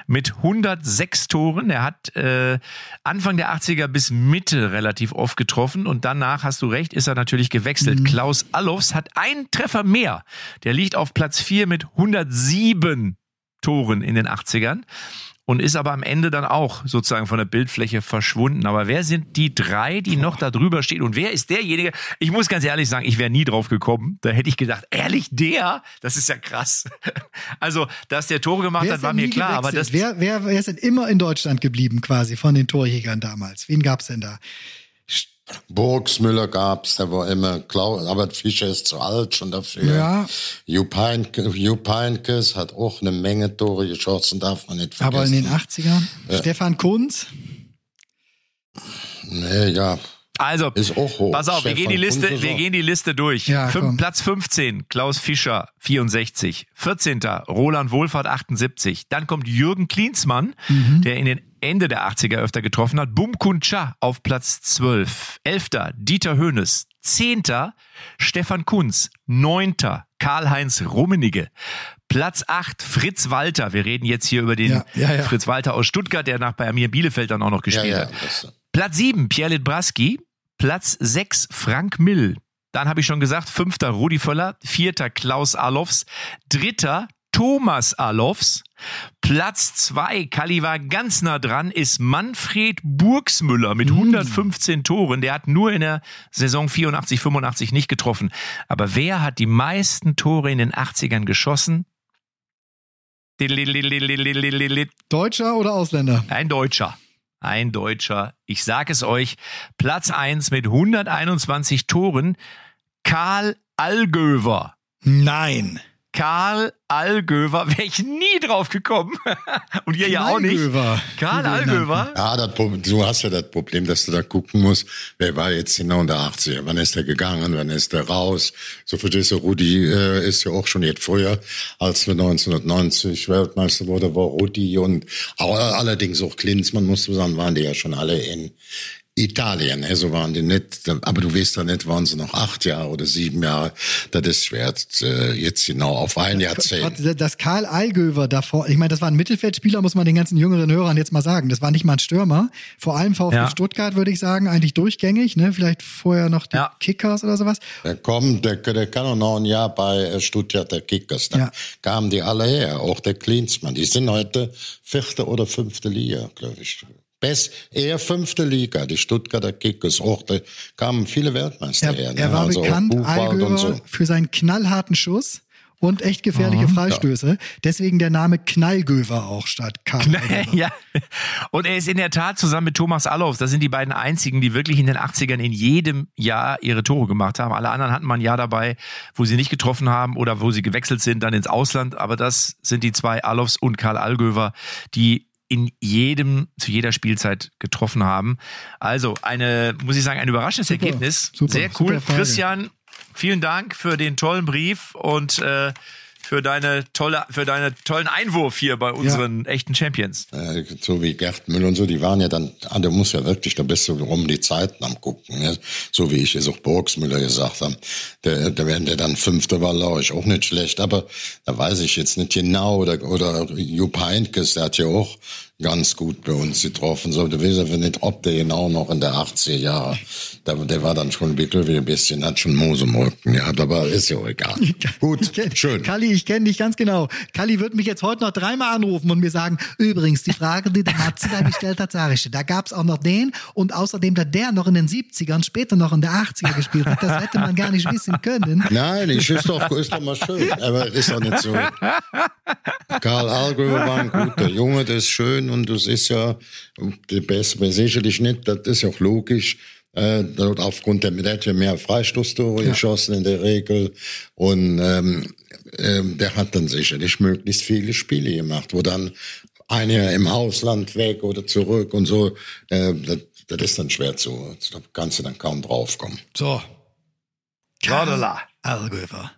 mit 106 Toren. Er hat äh, Anfang der 80er bis Mitte relativ oft getroffen und danach, hast du recht, ist er natürlich gewechselt. Mhm. Klaus Allofs hat einen Treffer mehr. Der liegt auf Platz 4 mit 107 Toren in den 80ern und ist aber am Ende dann auch sozusagen von der Bildfläche verschwunden. Aber wer sind die drei, die noch da drüber stehen? Und wer ist derjenige? Ich muss ganz ehrlich sagen, ich wäre nie drauf gekommen. Da hätte ich gedacht, ehrlich, der? Das ist ja krass. Also, dass der Tore gemacht Wer hat, war mir klar. Aber das, wer, wer, wer ist denn immer in Deutschland geblieben quasi von den Torjägern damals? Wen gab's denn da? Burgsmüller gab's, der war immer klar, aber Fischer ist zu alt schon dafür. Ja. Jupp Heynck- Jupp Heynckes hat auch eine Menge Tore geschossen, darf man nicht vergessen. Aber in den 80ern? Stefan Kunz? Nee, ja, also, ist auch hoch. Pass auf, wir gehen die Stefan Liste, Kunze wir gehen die Liste durch. Ja, Fünf, komm. Platz 15, Klaus Fischer, 64. 14. Roland Wohlfahrt, 78. Dann kommt Jürgen Klinsmann, Mhm. der in den Ende der 80er öfter getroffen hat. Bum Kun Cha auf Platz 12. 11. Dieter Höhnes. 10. Stefan Kunz. 9. Karl-Heinz Rummenigge. Platz 8, Fritz Walter. Wir reden jetzt hier über den Ja, ja, ja. Fritz Walter aus Stuttgart, der nach bei Arminia Bielefeld dann auch noch gespielt hat. Platz 7, Pierre Litbraski. Platz 6, Frank Mill. Dann habe ich schon gesagt, fünfter Rudi Völler, vierter Klaus Alofs, dritter Thomas Alofs. Platz 2, Kali war ganz nah dran, ist Manfred Burgsmüller mit 115 Toren. Der hat nur in der Saison 84, 85 nicht getroffen. Aber wer hat die meisten Tore in den 80ern geschossen? Deutscher oder Ausländer? Ein Deutscher. Ein Deutscher. Ich sag es euch. Platz 1 mit 121 Toren. Karl Allgöver. Nein. Karl Allgöver. Wäre ich nie drauf gekommen. Und ihr ja auch nicht. Karl Allgöver. Ja, das, Problem- du hast ja das Problem, dass du da gucken musst, wer war jetzt genau in der 80er, wann ist der gegangen, wann ist der raus. So verstehst du, Rudi äh, ist ja auch schon jetzt früher, als wir 1990 Weltmeister wurde, war Rudi und aber allerdings auch Klinsmann, musst du sagen, waren die ja schon alle in Italien, also waren die nicht, aber du weißt ja nicht, waren sie noch acht Jahre oder sieben Jahre, das ist schwer, äh, jetzt genau auf ein Jahrzehnt. Warte, Das Karl Allgöwer davor, ich meine, das war ein Mittelfeldspieler, muss man den ganzen jüngeren Hörern jetzt mal sagen. Das war nicht mal ein Stürmer. Vor allem VfB Ja. Stuttgart, würde ich sagen, eigentlich durchgängig, ne? Vielleicht vorher noch die Ja. Kickers oder sowas. Der kommt, der, der kann auch noch ein Jahr bei äh, Stuttgarter Kickers. Da Ja. kamen die alle her, auch der Klinsmann. Die sind heute vierte oder fünfte Liga, glaube ich. Best, eher fünfte Liga, die Stuttgarter Kickers. Auch da kamen viele Weltmeister Er, her. ne? er war Also auch bekannt, Allgöwer, so. für seinen knallharten Schuss und echt gefährliche Freistöße. Deswegen der Name Knallgöwer auch statt Karl. Ja. Und er ist in der Tat zusammen mit Thomas Allofs, das sind die beiden einzigen, die wirklich in den 80ern in jedem Jahr ihre Tore gemacht haben. Alle anderen hatten mal ein Jahr dabei, wo sie nicht getroffen haben oder wo sie gewechselt sind, dann ins Ausland. Aber das sind die zwei Allofs und Karl Allgöwer, die in jedem, zu jeder Spielzeit getroffen haben. Also eine, muss ich sagen, ein überraschendes Super, Ergebnis. super, Sehr cool. Christian, vielen Dank für den tollen Brief und äh, für deine tolle, für deine tollen Einwurf hier bei unseren echten Champions. Äh, so wie Gerd Müller und so, die waren ja dann, ah, du musst ja wirklich, da bist du um die Zeiten am gucken, ne? so wie ich es auch Burgsmüller gesagt habe. Der, der, wenn der dann Fünfter war, lag ich auch nicht schlecht, aber da weiß ich jetzt nicht genau, oder, oder Jupp Heynckes, der hat ja auch ganz gut bei uns getroffen, so, du weißt aber nicht, ob der genau noch in der 80er Jahre, der, der war dann schon wirklich wie ein bisschen, hat schon Moos im Rücken gehabt, aber ist ja auch egal. Gut, schön. Kalli, ich kenne dich ganz genau. Kalli wird mich jetzt heute noch dreimal anrufen und mir sagen, übrigens, die Frage, die der Matze da gestellt hat, sag ich da gab's auch noch den und außerdem, da der noch in den 70ern, später noch in der 80er gespielt hat, das hätte man gar nicht wissen können. Nein, ich ist doch, ist doch mal schön. Aber ist doch nicht so. Karl Allgäuer war ein guter Junge, das ist schön und das ist ja, die Beste sicherlich nicht, das ist ja auch logisch. Äh, aufgrund der, der hat ja mehr Freistoßtore Ja. geschossen in der Regel. Und ähm, ähm, der hat dann sicherlich möglichst viele Spiele gemacht, wo dann einer im Ausland weg oder zurück und so. Äh, das, das ist dann schwer zu, da kannst du dann kaum draufkommen. So. Gordela. Allgöfer.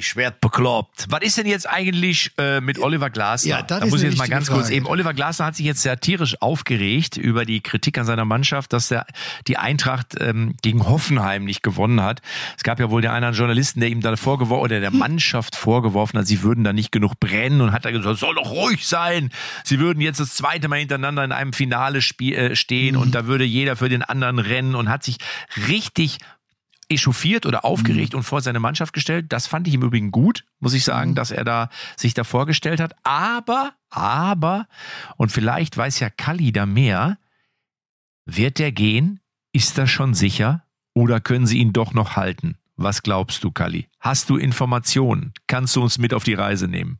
Die Schwert bekloppt. Was ist denn jetzt eigentlich äh, mit Oliver Glasner? Ja, das da muss ich jetzt mal ganz kurz Frage. eben. Oliver Glasner hat sich jetzt sehr tierisch aufgeregt über die Kritik an seiner Mannschaft, dass der, die Eintracht ähm, gegen Hoffenheim nicht gewonnen hat. Es gab ja wohl den einen Journalisten, der ihm da vorgeworfen oder der Mannschaft vorgeworfen hat, sie würden da nicht genug brennen und hat er gesagt, soll doch ruhig sein. Sie würden jetzt das zweite Mal hintereinander in einem Finale spiel, äh, stehen und da würde jeder für den anderen rennen und hat sich richtig echauffiert oder aufgeregt und vor seine Mannschaft gestellt. Das fand ich im Übrigen gut, muss ich sagen, dass er da sich da vorgestellt hat. Aber, aber, und vielleicht weiß ja Kalli da mehr, wird der gehen? Ist das schon sicher? Oder können sie ihn doch noch halten? Was glaubst du, Kalli? Hast du Informationen? Kannst du uns mit auf die Reise nehmen?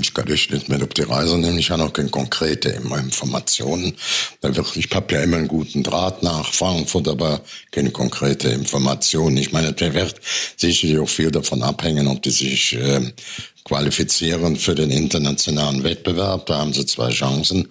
Ich kann dich nicht mit auf die Reise nehmen. Ich habe noch keine konkrete Informationen. Da wird- Ich habe ja immer einen guten Draht nach Frankfurt, aber keine konkrete Informationen. Ich meine, der wird sicherlich auch viel davon abhängen, ob die sich ähm, qualifizieren für den internationalen Wettbewerb. Da haben sie zwei Chancen.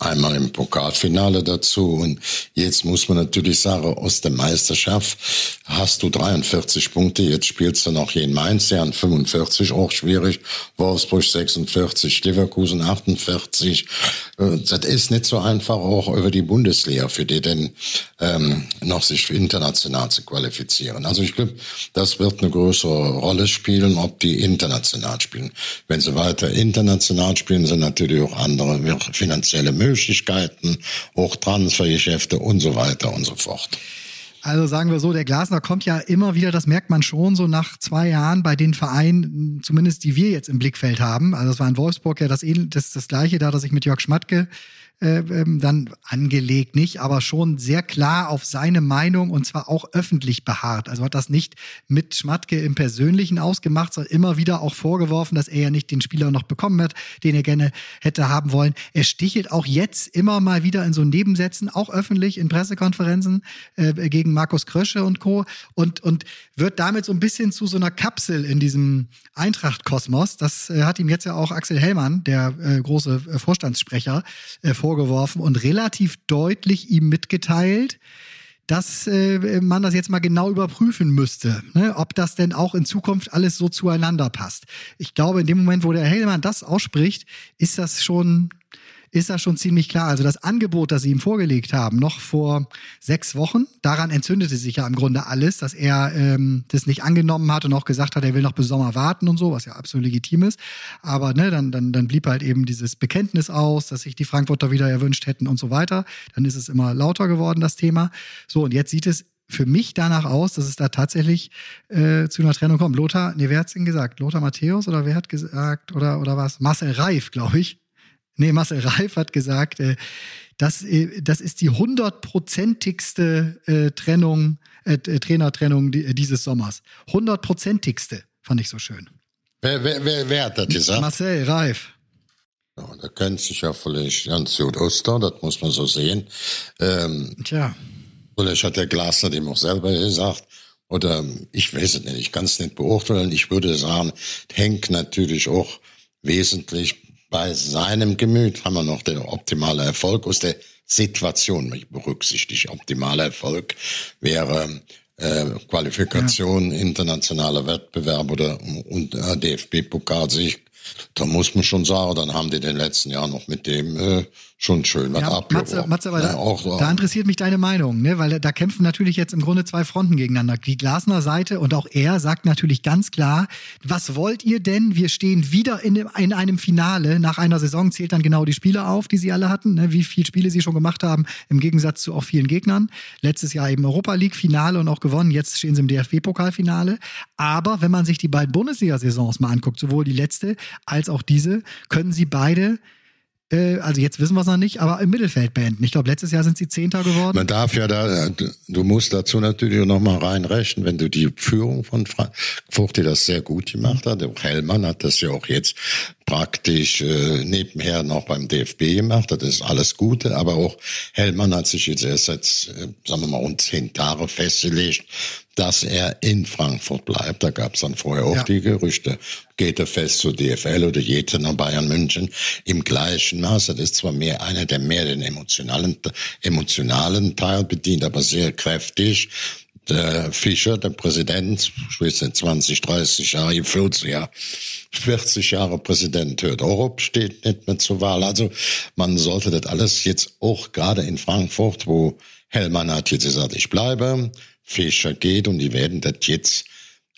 Einmal im Pokalfinale dazu. Und jetzt muss man natürlich sagen, aus der Meisterschaft hast du 43 Punkte. Jetzt spielst du noch jeden Mainz, an 45 auch schwierig. Wolfsburg 46, Leverkusen 48. Äh, Das ist nicht so einfach auch über die Bundesliga für die denn ähm, noch sich international zu qualifizieren. Also ich glaube, das wird eine größere Rolle spielen, ob die international spielen. Wenn sie weiter international spielen, sind natürlich auch andere finanzielle Möglichkeiten, auch Transfergeschäfte und so weiter und so fort. Also sagen wir so, der Glasner kommt ja immer wieder, das merkt man schon so nach zwei Jahren bei den Vereinen, zumindest die wir jetzt im Blickfeld haben. Also es war in Wolfsburg ja das, das, das gleiche, da hat er sich mit Jörg Schmatke äh, ähm, dann angelegt, nicht, aber schon sehr klar auf seine Meinung und zwar auch öffentlich beharrt. Also hat das nicht mit Schmatke im Persönlichen ausgemacht, sondern immer wieder auch vorgeworfen, dass er ja nicht den Spieler noch bekommen hat, den er gerne hätte haben wollen. Er stichelt auch jetzt immer mal wieder in so Nebensätzen, auch öffentlich in Pressekonferenzen äh, gegen Markus Krösche und Co. Und, und wird damit so ein bisschen zu so einer Kapsel in diesem Eintracht-Kosmos. Das äh, hat ihm jetzt ja auch Axel Hellmann, der äh, große äh, Vorstandssprecher, äh, vorgeworfen und relativ deutlich ihm mitgeteilt, dass äh, man das jetzt mal genau überprüfen müsste, ne? ob das denn auch in Zukunft alles so zueinander passt. Ich glaube, in dem Moment, wo der Hellmann das ausspricht, ist das schon ist das schon ziemlich klar. Also das Angebot, das sie ihm vorgelegt haben, noch vor sechs Wochen, daran entzündete sich ja im Grunde alles, dass er ähm, das nicht angenommen hat und auch gesagt hat, er will noch bis Sommer warten und so, was ja absolut legitim ist. Aber ne, dann, dann, dann blieb halt eben dieses Bekenntnis aus, dass sich die Frankfurter wieder erwünscht hätten und so weiter. Dann ist es immer lauter geworden, das Thema. So, und jetzt sieht es für mich danach aus, dass es da tatsächlich äh, zu einer Trennung kommt. Lothar, nee, wer hat's denn gesagt? Lothar Matthäus oder wer hat gesagt, oder, oder was? Marcel Reif, glaube ich. Nee, Marcel Reif hat gesagt, äh, das, äh, das ist die hundertprozentigste äh, Trennung, äh, äh, Trainertrennung di- dieses Sommers. Hundertprozentigste, fand ich so schön. Wer, wer, wer, wer hat das gesagt? Marcel Reif. Ja, da kennt sich ja vielleicht ganz da, das muss man so sehen. Ähm, Tja, vielleicht hat der Glasner dem auch selber gesagt. Oder ich weiß es nicht, ich kann es nicht beurteilen. Ich würde sagen, hängt natürlich auch wesentlich bei seinem Gemüt, haben wir noch den optimale Erfolg aus der Situation. Ich berücksichtige optimaler Erfolg wäre äh, Qualifikation, internationaler Wettbewerb oder und, äh, DFB-Pokalsieg. Da muss man schon sagen, dann haben die in den letzten Jahren noch mit dem äh, schon schön Ja, abgeworfen. Matze, Matze, aber Ja, da, auch, da interessiert mich deine Meinung, ne? weil da kämpfen natürlich jetzt im Grunde zwei Fronten gegeneinander. Die Glasner Seite und auch er sagt natürlich ganz klar, was wollt ihr denn? Wir stehen wieder in, dem, in einem Finale. Nach einer Saison zählt dann genau die Spiele auf, die sie alle hatten, ne? wie viele Spiele sie schon gemacht haben, im Gegensatz zu auch vielen Gegnern. Letztes Jahr eben Europa League Finale und auch gewonnen. Jetzt stehen sie im DFB-Pokalfinale. Aber wenn man sich die beiden Bundesliga-Saisons mal anguckt, sowohl die letzte als auch diese, können sie beide äh, also jetzt wissen wir es noch nicht, aber im Mittelfeld beenden. Ich glaube, letztes Jahr sind sie Zehnter geworden. Man darf ja da, du- musst dazu natürlich noch mal reinrechnen, wenn du die Führung von Frankfurt, die das sehr gut gemacht hat, auch Hellmann hat das ja auch jetzt praktisch äh, nebenher noch beim DFB gemacht. Das ist alles Gute, aber auch Hellmann hat sich jetzt erst seit, äh, sagen wir mal, rund zehn Jahre festgelegt, dass er in Frankfurt bleibt. Da gab es dann vorher auch ja. die Gerüchte, geht er fest zur DFL oder geht er nach Bayern München im gleichen Maße. Das ist zwar mehr einer, der mehr den emotionalen, emotionalen Teil bedient, aber sehr kräftig der Fischer, der Präsident, ich weiß nicht, 20, 30 Jahre, 40 Jahre, 40 Jahre Präsident auch ob, steht nicht mehr zur Wahl. Also man sollte das alles jetzt auch gerade in Frankfurt, wo Hellmann hat jetzt gesagt, ich bleibe, Fischer geht und die werden das jetzt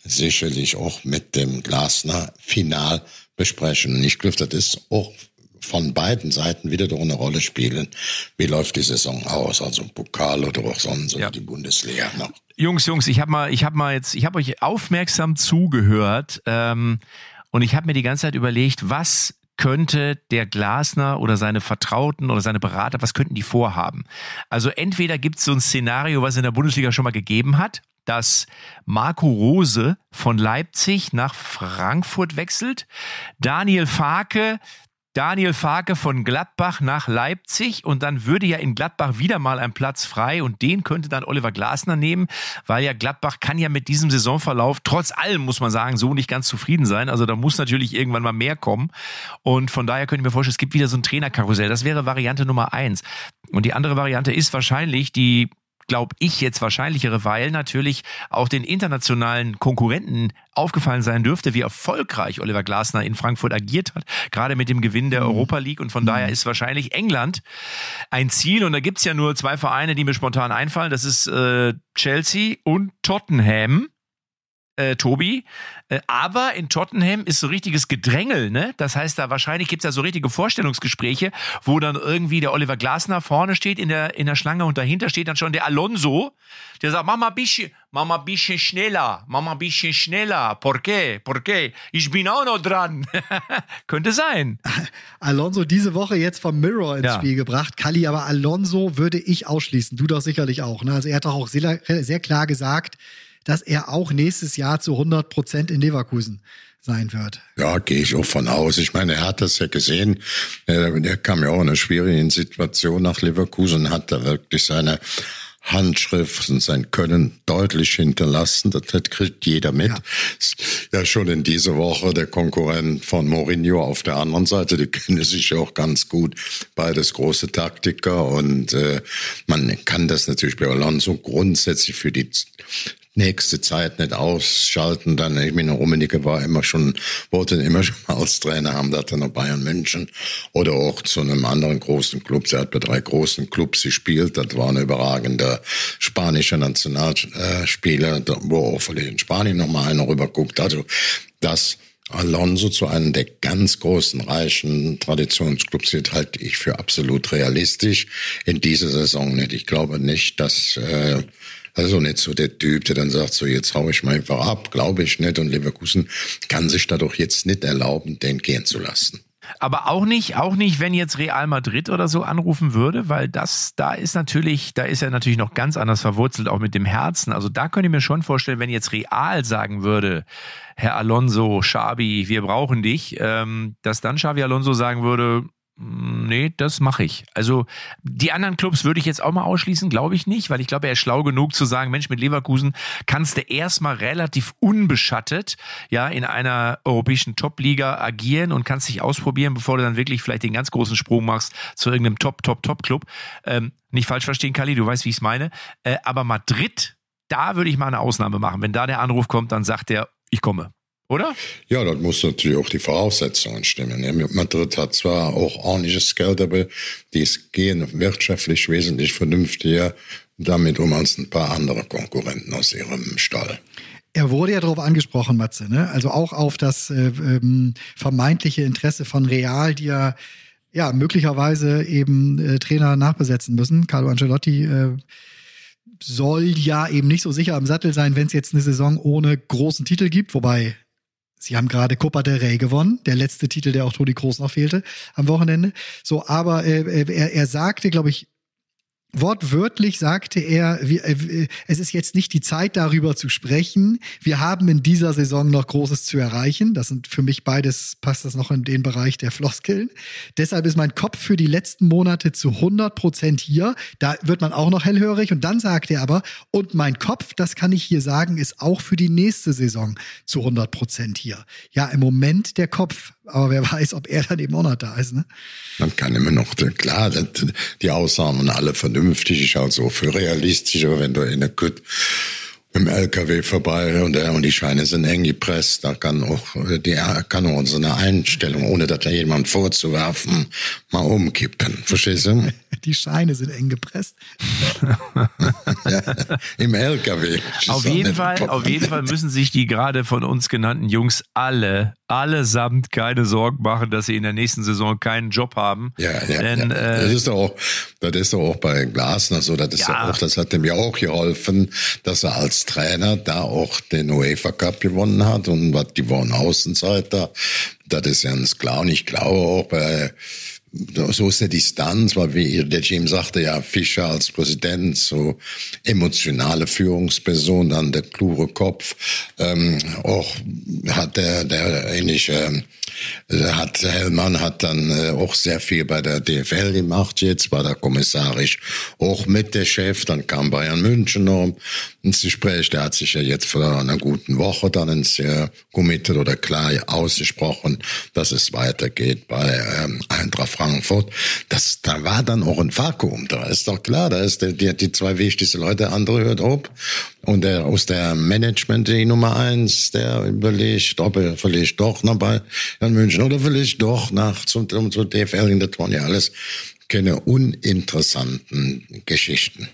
sicherlich auch mit dem Glasner final besprechen. Und ich glaube, das ist auch von beiden Seiten wieder doch eine Rolle spielen. Wie läuft die Saison aus? Also Pokal oder auch sonst ja. die Bundesliga noch. Jungs, Jungs, ich habe mal, ich habe mal jetzt, ich habe euch aufmerksam zugehört ähm, und ich habe mir die ganze Zeit überlegt, was könnte der Glasner oder seine Vertrauten oder seine Berater, was könnten die vorhaben? Also entweder gibt es so ein Szenario, was in der Bundesliga schon mal gegeben hat, dass Marco Rose von Leipzig nach Frankfurt wechselt, Daniel Farke Daniel Farke von Gladbach nach Leipzig und dann würde ja in Gladbach wieder mal ein Platz frei und den könnte dann Oliver Glasner nehmen, weil ja Gladbach kann ja mit diesem Saisonverlauf trotz allem, muss man sagen, so nicht ganz zufrieden sein. Also da muss natürlich irgendwann mal mehr kommen und von daher könnte ich mir vorstellen, es gibt wieder so ein Trainerkarussell. Das wäre Variante Nummer eins. Und die andere Variante ist wahrscheinlich die glaube ich, jetzt wahrscheinlichere, weil natürlich auch den internationalen Konkurrenten aufgefallen sein dürfte, wie erfolgreich Oliver Glasner in Frankfurt agiert hat, gerade mit dem Gewinn der mhm. Europa League. Und von daher mhm. ist wahrscheinlich England ein Ziel. Und da gibt's ja nur zwei Vereine, die mir spontan einfallen. Das ist äh, Chelsea und Tottenham äh, Tobi. Äh, aber in Tottenham ist so richtiges Gedrängel, ne? Das heißt, da wahrscheinlich gibt's ja so richtige Vorstellungsgespräche, wo dann irgendwie der Oliver Glasner vorne steht in der, in der Schlange und dahinter steht dann schon der Alonso, der sagt, mach mal bisschen, mach mal bisschen schneller, mach mal bisschen schneller. Por qué? Por qué? Ich bin auch noch dran. Könnte sein. Alonso diese Woche jetzt vom Mirror ins ja. Spiel gebracht. Kali, aber Alonso würde ich ausschließen. Du doch sicherlich auch. Ne? Also er hat doch auch sehr, sehr klar gesagt, dass er auch nächstes Jahr zu 100 Prozent in Leverkusen sein wird. Ja, gehe ich auch von aus. Ich meine, er hat das ja gesehen. Er kam ja auch in einer schwierigen Situation nach Leverkusen hat da wirklich seine Handschrift und sein Können deutlich hinterlassen. Das kriegt jeder mit. Ja. ja, schon in dieser Woche der Konkurrent von Mourinho auf der anderen Seite. Die kennen sich ja auch ganz gut. Beides große Taktiker und äh, man kann das natürlich bei Alonso grundsätzlich für die nächste Zeit nicht ausschalten. Dann, ich meine, Rummenigge war immer schon, wollte immer schon mal als Trainer haben, da hat er noch Bayern München oder auch zu einem anderen großen Club. Er hat bei drei großen Clubs gespielt. Das war ein überragender spanischer Nationalspieler, wo auch vielleicht in Spanien nochmal einer rüberguckt. Also, das Alonso zu einem der ganz großen, reichen Traditionsclubs wird halte ich für absolut realistisch. In dieser Saison nicht. Ich glaube nicht, dass äh, also nicht so der Typ, der dann sagt, so jetzt hau ich mal einfach ab, glaube ich nicht. Und Leverkusen kann sich da doch jetzt nicht erlauben, den gehen zu lassen. Aber auch nicht, auch nicht, wenn jetzt Real Madrid oder so anrufen würde, weil das, da ist natürlich, da ist er natürlich noch ganz anders verwurzelt, auch mit dem Herzen. Also da könnte ich mir schon vorstellen, wenn jetzt Real sagen würde, Herr Alonso, Xabi, wir brauchen dich, ähm, dass dann Xavi Alonso sagen würde, Nee, das mache ich. Also die anderen Clubs würde ich jetzt auch mal ausschließen, glaube ich nicht, weil ich glaube, er ist schlau genug zu sagen, Mensch, mit Leverkusen kannst du erstmal relativ unbeschattet ja in einer europäischen Top-Liga agieren und kannst dich ausprobieren, bevor du dann wirklich vielleicht den ganz großen Sprung machst zu irgendeinem Top, Top, Top-Club. Ähm, nicht falsch verstehen, Kali, du weißt, wie ich es meine. Äh, aber Madrid, da würde ich mal eine Ausnahme machen. Wenn da der Anruf kommt, dann sagt er, ich komme oder? Ja, das muss natürlich auch die Voraussetzungen stimmen. Madrid hat zwar auch ordentliches Geld, aber die gehen wirtschaftlich wesentlich vernünftiger damit um als ein paar andere Konkurrenten aus ihrem Stall. Er wurde ja darauf angesprochen, Matze, ne? also auch auf das äh, ähm, vermeintliche Interesse von Real, die ja, ja möglicherweise eben äh, Trainer nachbesetzen müssen. Carlo Ancelotti äh, soll ja eben nicht so sicher am Sattel sein, wenn es jetzt eine Saison ohne großen Titel gibt, wobei Sie haben gerade Copa del Rey gewonnen, der letzte Titel, der auch Toni Kroos noch fehlte am Wochenende. So, aber äh, äh er, er sagte, glaube ich, Wortwörtlich sagte er, wir, äh, es ist jetzt nicht die Zeit darüber zu sprechen. Wir haben in dieser Saison noch Großes zu erreichen. Das sind für mich beides, passt das noch in den Bereich der Floskeln. Deshalb ist mein Kopf für die letzten Monate zu 100 Prozent hier. Da wird man auch noch hellhörig. Und dann sagt er aber, und mein Kopf, das kann ich hier sagen, ist auch für die nächste Saison zu 100 Prozent hier. Ja, im Moment der Kopf. Aber wer weiß, ob er dann eben auch noch da ist. Ne? Man kann immer noch, klar, die Aussagen alle vernünftig, ich halte so für realistisch, aber wenn du in der Kütt im LKW vorbei und, und die Scheine sind eng gepresst, da kann auch die kann auch so eine Einstellung, ohne dass da jemand vorzuwerfen, mal umkippen. Verstehst du? Die Scheine sind eng gepresst. ja, Im LKW. Auf jeden Fall, auf jeden Fall müssen sich die gerade von uns genannten Jungs alle allesamt keine Sorgen machen, dass sie in der nächsten Saison keinen Job haben. Ja, ja, Denn, ja. Äh, das ist doch auch, das ist doch auch bei Glasner so, das ist ja. auch, das hat dem ja auch geholfen, dass er als Trainer da auch den UEFA Cup gewonnen hat und was die waren Außenseiter. Das ist ganz klar und ich glaube auch bei so ist der Distanz, weil wie der Jim sagte, ja, Fischer als Präsident, so emotionale Führungsperson, dann der klure Kopf, ähm, auch hat der, der ähnliche, äh, hat Hellmann hat dann äh, auch sehr viel bei der DFL gemacht jetzt, war da kommissarisch auch mit der Chef, dann kam Bayern München noch ins Gespräch, der hat sich ja jetzt vor einer guten Woche dann ins äh, committed oder klar ausgesprochen, dass es weitergeht bei ähm, Eintracht Frankfurt. Das, da war dann auch ein Vakuum. Da ist doch klar, da ist der, die, die zwei wichtigsten Leute, andere hört ob. Und der aus der Management die Nummer eins, der überlegt, ob er vielleicht doch noch bei München oder vielleicht doch nach zum, zum, zum DFL in der Tonne alles keine uninteressanten Geschichten.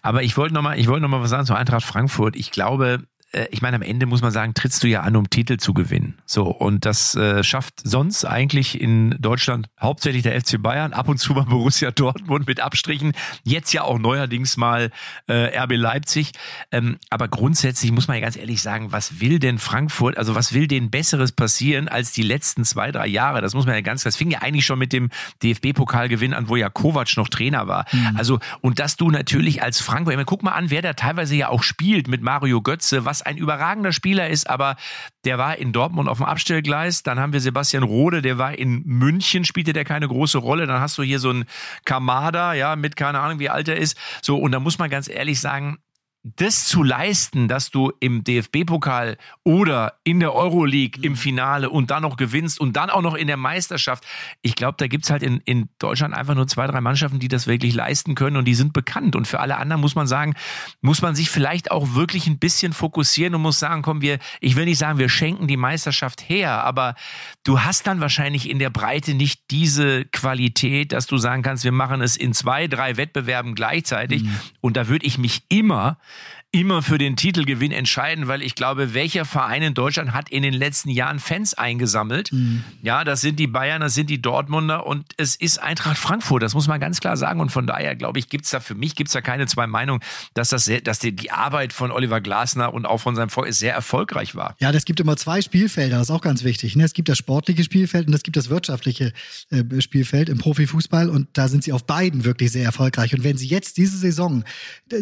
Aber ich wollte noch mal, ich wollte noch mal was sagen zu Eintracht Frankfurt. Ich glaube, ich meine, am Ende muss man sagen, trittst du ja an, um Titel zu gewinnen. So, und das äh, schafft sonst eigentlich in Deutschland hauptsächlich der FC Bayern, ab und zu mal Borussia Dortmund mit Abstrichen, jetzt ja auch neuerdings mal äh, RB Leipzig. Ähm, aber grundsätzlich muss man ja ganz ehrlich sagen, was will denn Frankfurt, also was will denen Besseres passieren als die letzten zwei, drei Jahre? Das muss man ja ganz, das fing ja eigentlich schon mit dem DFB-Pokalgewinn an, wo ja Kovac noch Trainer war. Mhm. Also, und dass du natürlich als Frankfurt, guck mal an, wer da teilweise ja auch spielt mit Mario Götze, was ein überragender Spieler ist, aber der war in Dortmund auf dem Abstellgleis. Dann haben wir Sebastian Rode, der war in München, spielte der keine große Rolle. Dann hast du hier so einen Kamada, ja, mit keine Ahnung, wie alt er ist. So, und da muss man ganz ehrlich sagen, das zu leisten, dass du im DFB-Pokal oder in der Euroleague im Finale und dann noch gewinnst und dann auch noch in der Meisterschaft. Ich glaube, da gibt's halt in, in Deutschland einfach nur zwei, drei Mannschaften, die das wirklich leisten können und die sind bekannt. Und für alle anderen muss man sagen, muss man sich vielleicht auch wirklich ein bisschen fokussieren und muss sagen, komm, wir, ich will nicht sagen, wir schenken die Meisterschaft her, aber du hast dann wahrscheinlich in der Breite nicht diese Qualität, dass du sagen kannst, wir machen es in zwei, drei Wettbewerben gleichzeitig. Mhm. Und da würde ich mich immer immer für den Titelgewinn entscheiden, weil ich glaube, welcher Verein in Deutschland hat in den letzten Jahren Fans eingesammelt? Mhm. Ja, das sind die Bayern, das sind die Dortmunder und es ist Eintracht Frankfurt, das muss man ganz klar sagen. Und von daher, glaube ich, gibt's da für mich gibt's da keine zwei Meinungen, dass das sehr, dass die, die Arbeit von Oliver Glasner und auch von seinem Volk sehr erfolgreich war. Ja, das gibt immer zwei Spielfelder, das ist auch ganz wichtig. Ne? Es gibt das sportliche Spielfeld und es gibt das wirtschaftliche äh, Spielfeld im Profifußball und da sind sie auf beiden wirklich sehr erfolgreich. Und wenn sie jetzt diese Saison,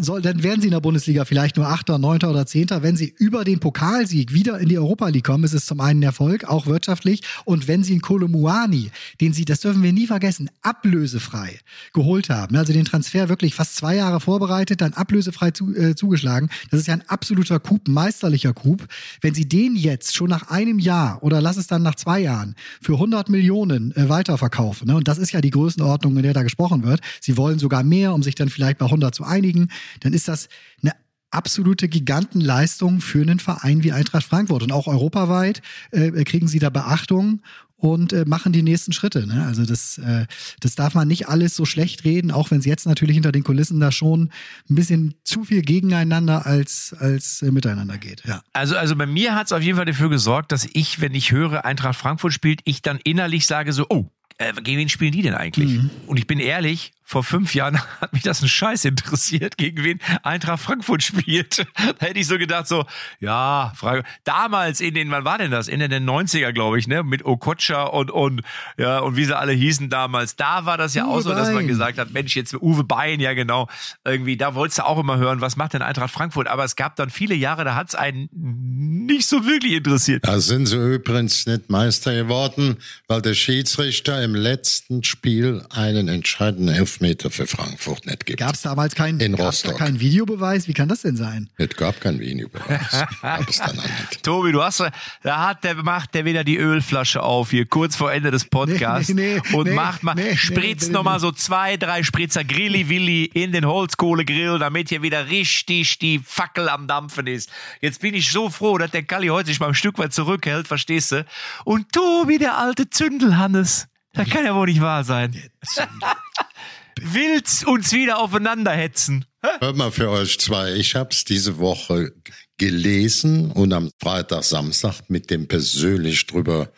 soll, dann werden sie in der Bundesliga vielleicht vielleicht nur Achter, Neunter oder Zehnter. Wenn sie über den Pokalsieg wieder in die Europa League kommen, ist es zum einen Erfolg, auch wirtschaftlich. Und wenn sie in Kolomuani, den sie, das dürfen wir nie vergessen, ablösefrei geholt haben, also den Transfer wirklich fast zwei Jahre vorbereitet, dann ablösefrei zu, äh, zugeschlagen. Das ist ja ein absoluter Coup, meisterlicher Coup. Wenn sie den jetzt schon nach einem Jahr oder lass es dann nach zwei Jahren für 100 Millionen äh, weiterverkaufen, ne? und das ist ja die Größenordnung, in der da gesprochen wird, sie wollen sogar mehr, um sich dann vielleicht bei 100 zu einigen, dann ist das eine absolute Gigantenleistung für einen Verein wie Eintracht Frankfurt. Und auch europaweit äh, kriegen sie da Beachtung und äh, machen die nächsten Schritte. Ne? Also das, äh, das darf man nicht alles so schlecht reden, auch wenn es jetzt natürlich hinter den Kulissen da schon ein bisschen zu viel gegeneinander als, als äh, miteinander geht. Ja. Also, also bei mir hat es auf jeden Fall dafür gesorgt, dass ich, wenn ich höre, Eintracht Frankfurt spielt, ich dann innerlich sage so, oh, äh, gegen wen spielen die denn eigentlich? Mhm. Und ich bin ehrlich, vor fünf Jahren hat mich das ein Scheiß interessiert, gegen wen Eintracht Frankfurt spielt. Da hätte ich so gedacht, so, ja, Frage. Damals in den, wann war denn das? In den 90er, glaube ich, ne? Mit Okocha und, und, ja, und wie sie alle hießen damals. Da war das ja Uwe auch so, dass man Bein. gesagt hat, Mensch, jetzt Uwe Bein, ja genau. Irgendwie, da wolltest du auch immer hören, was macht denn Eintracht Frankfurt? Aber es gab dann viele Jahre, da hat's einen nicht so wirklich interessiert. Da sind sie übrigens nicht Meister geworden, weil der Schiedsrichter im letzten Spiel einen entscheidenden Elfmeter für Frankfurt nicht gibt. Gab es damals keinen In gab's da Rostock. keinen Videobeweis? Wie kann das denn sein? Es gab kein Videobeweis. Gab es dann nicht. Tobi, du hast, da hat der, macht der wieder die Ölflasche auf hier, kurz vor Ende des Podcasts. Nee, nee, und nee, macht mal, nee, spritzt nee, noch mal nee. so zwei, drei Spritzer Grilli-Willi in den Holzkohlegrill, damit hier wieder richtig die Fackel am Dampfen ist. Jetzt bin ich so froh, dass der Kalli heute sich mal ein Stück weit zurückhält, verstehst du? Und Tobi, der alte Zündelhannes. Das kann ja wohl nicht wahr sein. Willst uns wieder aufeinander hetzen? Hört mal für euch zwei. Ich habe es diese Woche gelesen und am Freitag, Samstag mit dem persönlich drüber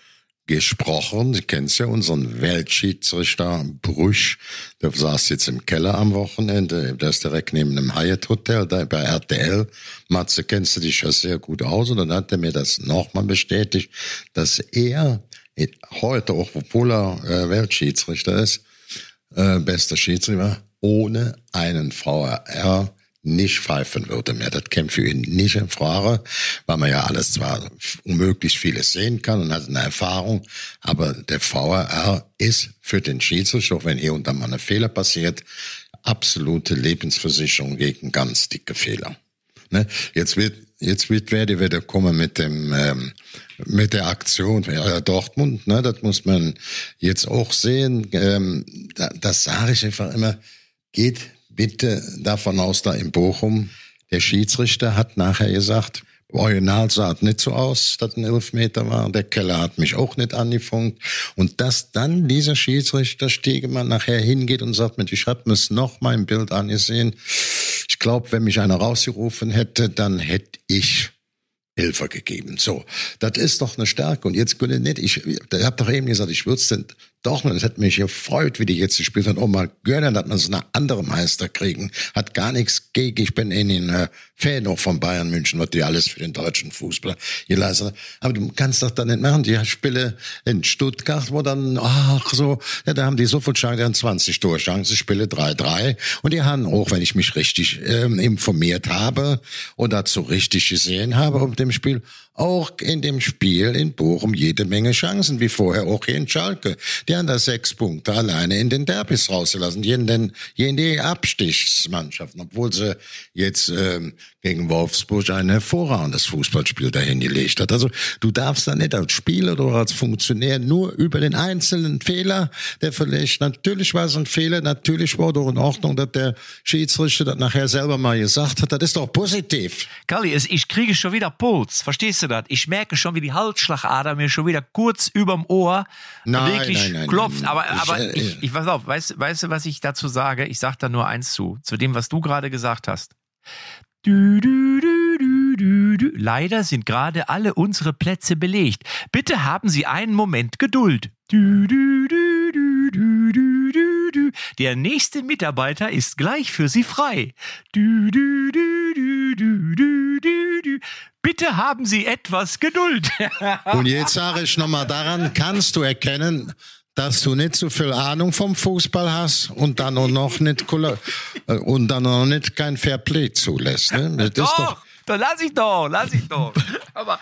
gesprochen. Du kennst ja unseren Weltschiedsrichter Brüch. Der saß jetzt im Keller am Wochenende. Der ist direkt neben dem Hyatt Hotel, da bei RTL. Matze, kennst du dich ja sehr gut aus. Und dann hat er mir das nochmal bestätigt, dass er heute, auch obwohl er äh, Weltschiedsrichter ist, äh, bester Schiedsrichter, ohne einen VRR nicht pfeifen würde mehr. Das käme für ihn nicht in Frage, weil man ja alles zwar unmöglich vieles sehen kann und hat eine Erfahrung, aber der VRR ist für den Schiedsrichter, auch wenn hier und da mal ein Fehler passiert, absolute Lebensversicherung gegen ganz dicke Fehler. Ne? Jetzt wird jetzt wird Verdi wieder kommen mit dem ähm, mit der Aktion ja, Dortmund. Ne? Das muss man jetzt auch sehen. Ähm, da, das sage ich einfach immer. Geht bitte davon aus, da in Bochum der Schiedsrichter hat nachher gesagt. Original sah nicht so aus, dass ein Elfmeter war. Der Keller hat mich auch nicht angefunkt. Und dass dann dieser Schiedsrichter Stegemann nachher hingeht und sagt, Mensch, ich habe mir noch mal im Bild angesehen. Ich glaube, wenn mich einer rausgerufen hätte, dann hätte ich Hilfe gegeben. So, das ist doch eine Stärke. Und jetzt könnte nicht, ich, ich habe doch eben gesagt, ich würde es denn doch mal, es hätte mich gefreut, wie die jetzt gespielt haben, auch mal gönnen, dass man so eine andere Meister kriegen. Hat gar nichts gegen, ich bin in den äh, Fan auch von Bayern München, was die alles für den deutschen Fußball geleistet haben. Aber du kannst doch dann nicht machen, die Spiele in Stuttgart, wo dann, ach so, ja, da haben die sofort Chancen, die haben 20 Torchancen, Spiele 3-3. Und die haben auch, wenn ich mich richtig ähm, informiert habe und dazu richtig gesehen habe, auf dem Spiel, auch in dem Spiel in Bochum jede Menge Chancen, wie vorher auch hier in Schalke. Die haben da sechs Punkte alleine in den Derbys rausgelassen, hier in, den, hier in die Abstiegsmannschaften, obwohl sie jetzt ähm, gegen Wolfsburg ein hervorragendes Fußballspiel dahin gelegt hat. Also du darfst da nicht als Spieler oder als Funktionär nur über den einzelnen Fehler, der vielleicht, natürlich war es ein Fehler, natürlich war doch in Ordnung, dass der Schiedsrichter das nachher selber mal gesagt hat, das ist doch positiv. Kalli, es, ich kriege schon wieder Puls. Verstehst du das? Ich merke schon, wie die Halsschlagader mir schon wieder kurz überm Ohr Nein, wirklich nein, nein, klopft. nein. aber Ich, aber äh, ich, ich weiß auf, weißt, weißt du, was ich dazu sage? Ich sage da nur eins zu, zu dem, was du gerade gesagt hast. Du, du, du, du, Leider sind gerade alle unsere Plätze belegt. Bitte haben Sie einen Moment Geduld. Du, du, du, du, du, du, du, du. Der nächste Mitarbeiter ist gleich für Sie frei. Bitte haben Sie etwas Geduld. Und jetzt sage ich nochmal daran, kannst du erkennen, dass du nicht so viel Ahnung vom Fußball hast und dann auch noch nicht und dann auch nicht kein Fairplay zulässt. Ne? Das ist doch, doch dann lass ich doch, lass ich doch. Aber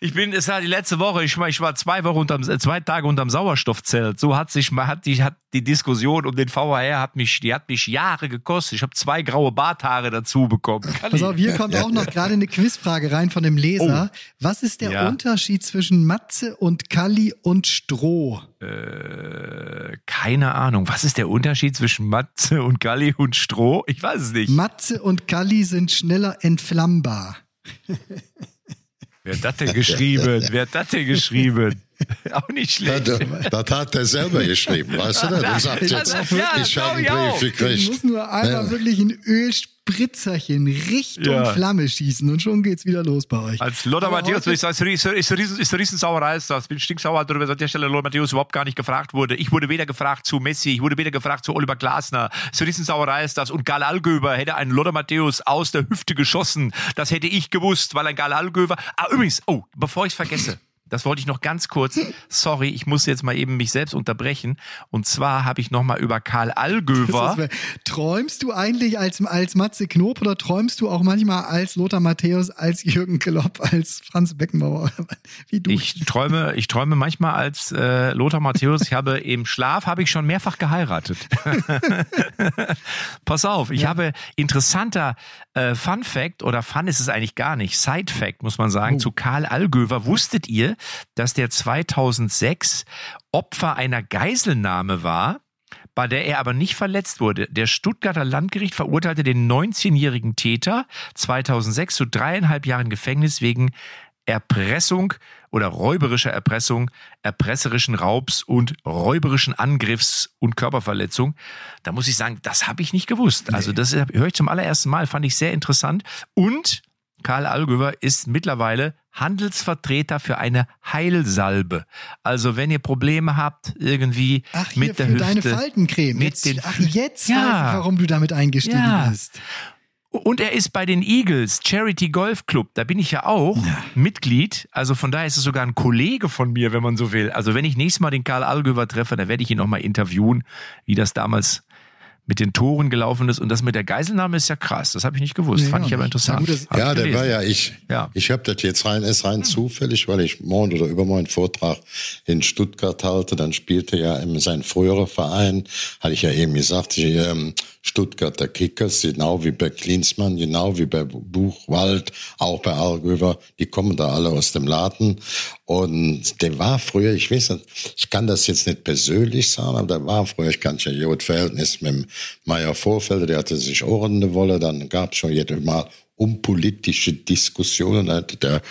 ich bin, es war die letzte Woche, ich war, ich war zwei Wochen unterm, äh, zwei Tage unterm Sauerstoffzelt. So hat sich, hat die, hat die Diskussion um den VHR hat mich, die hat mich Jahre gekostet. Ich habe zwei graue Barthaare dazu bekommen. Auf, hier kommt auch noch gerade eine Quizfrage rein von dem Leser. Was ist der Ja. Unterschied zwischen Matze und Kalli und Stroh? Äh, keine Ahnung. Was ist der Unterschied zwischen Matze und Galli und Stroh? Ich weiß es nicht. Matze und Kalli sind schneller entflammbar. Wer hat das denn geschrieben? Wer hat das denn geschrieben? Auch nicht schlecht. das, das hat er selber geschrieben, weißt du das? Und sagt jetzt, das- ja, das ich habe einen ich auch. Brief gekriegt. musst nur einmal Ja. wirklich ein Ölspritzerchen Richtung Ja. Flamme schießen und schon geht's wieder los bei euch. Als Lothar Aber Matthäus, würde ich sagen, ist, eine Riesensauerei ist das. Bin stinksauer darüber, dass an der Stelle Lothar Matthäus überhaupt gar nicht gefragt wurde. Ich wurde weder gefragt zu Messi, ich wurde weder gefragt zu Oliver Glasner. So eine Riesensauerei ist das. Und Karl Allgöber hätte einen Lothar Matthäus aus der Hüfte geschossen. Das hätte ich gewusst, weil ein Karl Allgöber... Ah, übrigens, oh, bevor ich es vergesse. Das wollte ich noch ganz kurz. Sorry, ich muss jetzt mal eben mich selbst unterbrechen. Und zwar habe ich noch mal über Karl Allgöver. Ist- träumst du eigentlich als, als Matze Knob oder träumst du auch manchmal als Lothar Matthäus, als Jürgen Klopp, als Franz Beckenbauer? Wie du? Ich träume, ich träume manchmal als äh, Lothar Matthäus. Ich habe im Schlaf habe ich schon mehrfach geheiratet. Pass auf, ich habe interessanter äh, Fun Fact oder Fun ist es eigentlich gar nicht. Side Fact muss man sagen zu Karl Allgöver. Wusstet ihr, dass der 2006 Opfer einer Geiselnahme war? bei der er aber nicht verletzt wurde. Der Stuttgarter Landgericht verurteilte den 19-jährigen Täter 2006 zu dreieinhalb Jahren Gefängnis wegen Erpressung oder räuberischer Erpressung, erpresserischen Raubs und räuberischen Angriffs- und Körperverletzung. Da muss ich sagen, das habe ich nicht gewusst. Also das höre ich zum allerersten Mal, fand ich sehr interessant. Und Karl Allgöwer ist mittlerweile Handelsvertreter für eine Heilsalbe. Also wenn ihr Probleme habt irgendwie Ach, hier mit der für Hüfte, deine Faltencreme. mit Jetzt, den ach, jetzt Ja. weiß ich, warum du damit eingestiegen Ja. bist. Und er ist bei den Eagles, Charity Golf Club. Da bin ich ja auch Mitglied. Also von daher ist es sogar ein Kollege von mir, wenn man so will. Also wenn ich nächstes Mal den Karl Allgöwer treffe, dann werde ich ihn nochmal interviewen, wie das damals mit den Toren gelaufen ist. Und das mit der Geiselnahme ist ja krass. Das habe ich nicht gewusst. Nee, Fand auch ich aber interessant. Gut, Ja, ich der gelesen. war ja ich. Ja. Ich habe das jetzt rein, ist rein zufällig, weil ich morgen oder übermorgen Vortrag in Stuttgart halte. Dann spielte ja in sein früherer Verein, hatte ich ja eben gesagt, die ähm, Stuttgarter Kickers, genau wie bei Klinsmann, genau wie bei Buchwald, auch bei Allgöwer, die kommen da alle aus dem Laden. Und der war früher, ich weiß nicht, ich kann das jetzt nicht persönlich sagen, aber der war früher, ich kann ja gut Verhältnis mit dem Meier Vorfelder, der hatte sich auch in der Wolle, dann gab es schon jedes Mal um politische Diskussionen. Da hatte der,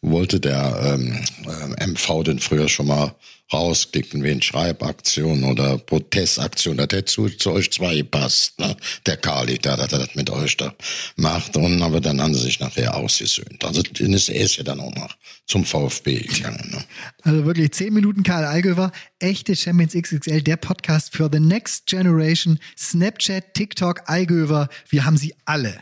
wollte der ähm, ähm, MV den früher schon mal rausklicken wegen Schreibaktion oder Protestaktion. Das hätte zu, zu euch zwei gepasst. Ne? Der Kali, der, der das mit euch da macht. Und aber dann haben sie sich nachher ausgesöhnt. Also dann ist er ja dann auch noch zum VfB gegangen. Ne? Also wirklich 10 Minuten Karl Allgöwer, echte Champions XXL, der Podcast für the next generation. Snapchat, TikTok, Allgöwer, wir haben sie alle.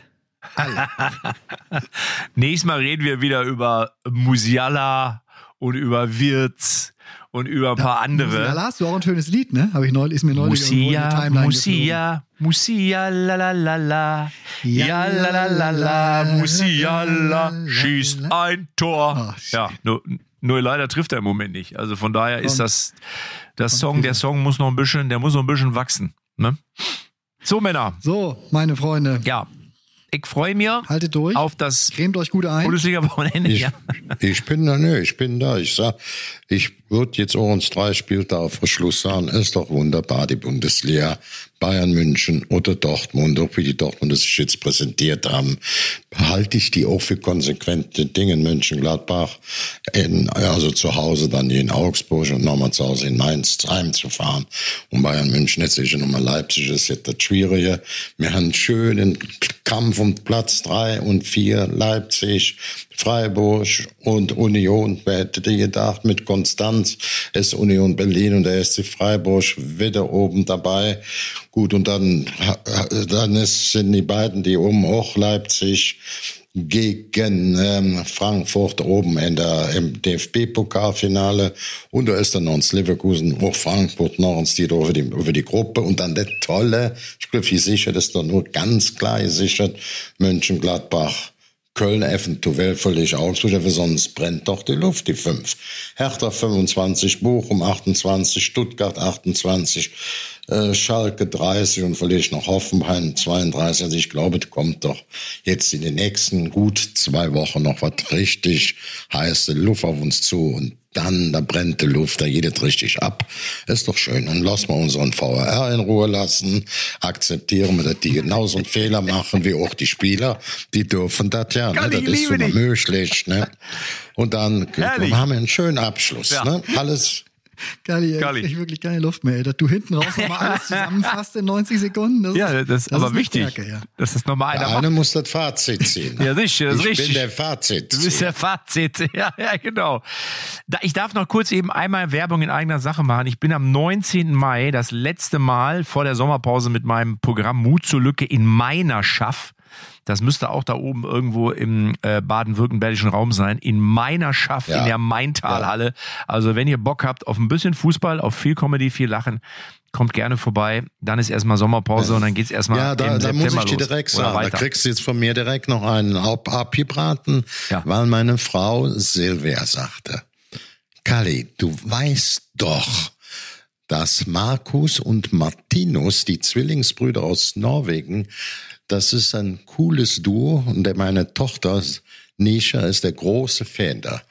Nächstes Mal reden wir wieder über Musiala und über Wirtz und über ein paar andere. Da hast du auch ein schönes Lied, ne? Habe ich neulich, ist mir neulich irgendwo in die Musia, Timeline Musia, Musia, la la la la, Ja, ja la la la la, Musiala la, schießt ein Tor. Ja, nur, nur leider trifft er im Moment nicht. Also von daher ist das, das Song, der Song muss noch ein bisschen, der muss noch ein bisschen wachsen. Ne? So Männer, So, meine Freunde, ja, ich freue mich haltet durch, auf das cremt euch gut ein. Bundesliga-Wochenende. Ich, Ja. ich bin da, nö, ich bin da. Ich sag, ich würde jetzt uns drei Spieltage vor Schluss sagen, ist doch wunderbar, die Bundesliga. Bayern München oder Dortmund, auch wie die Dortmunder sich jetzt präsentiert haben, halte ich die auch für konsequente Dinge. In Mönchengladbach, in, also zu Hause dann in Augsburg und nochmal zu Hause in Mainz heimzufahren. Und Bayern München, jetzt ich nochmal Leipzig, ist jetzt das Schwierige. Wir haben einen schönen Kampf um Platz drei und vier, Leipzig, Freiburg und Union. Wer hätte gedacht, mit Konstanz ist Union Berlin und der SC Freiburg wieder oben dabei. Gut, und dann, dann ist, sind die beiden, die oben auch Leipzig gegen ähm, Frankfurt oben in der, im DFB-Pokalfinale und da ist dann noch Leverkusen, auch Frankfurt noch ins die über die, über die Gruppe und dann der tolle, ich glaube, wie sicher, das ist doch nur ganz klar gesichert, Mönchengladbach, Köln eventuell völlig Augsburg, aber sonst brennt doch die Luft, die fünf. Hertha 25, Bochum 28, Stuttgart 28, äh, Schalke 30 und vielleicht noch Hoffenheim 32. Also ich glaube, es kommt doch jetzt in den nächsten gut zwei Wochen noch was richtig heiße Luft auf uns zu und dann, da brennt die Luft, da geht es richtig ab. Ist doch schön. Dann lassen wir unseren VAR in Ruhe lassen, akzeptieren wir, dass die genauso einen Fehler machen wie auch die Spieler. Die dürfen das ja, ne? Das ist dich. möglich. Ne? Und dann haben wir einen schönen Abschluss. Ja. Ne? Alles Galli, Galli. ich wirklich keine Luft mehr. ey. Dass du hinten raus nochmal alles zusammenfasst in 90 Sekunden. Das Ja, ist, das ist aber eine wichtig. Stärke, ja. Das ist einer Der eine muss das Fazit ziehen. Ja, sicher, das ist ich richtig. bin der Fazit. Du bist der Fazit. Ja, ja, genau. Da, ich darf noch kurz eben einmal Werbung in eigener Sache machen. Ich bin am 19. Mai das letzte Mal vor der Sommerpause mit meinem Programm Mut zur Lücke in meiner Schaff. Das müsste auch da oben irgendwo im äh, baden-württembergischen Raum sein. In meiner Schaff, Ja. in der Maintalhalle. Also wenn ihr Bock habt auf ein bisschen Fußball, auf viel Comedy, viel Lachen, kommt gerne vorbei. Dann ist erstmal Sommerpause und dann geht's erstmal Ja, da, im da September muss ich dir direkt sagen, da kriegst du jetzt von mir direkt noch einen ab abgebraten, Ja. weil meine Frau Silvia sagte, Kali, du weißt doch, dass Markus und Martinus, die Zwillingsbrüder aus Norwegen, das ist ein cooles Duo und meine Tochter Nisha ist der große Fan da.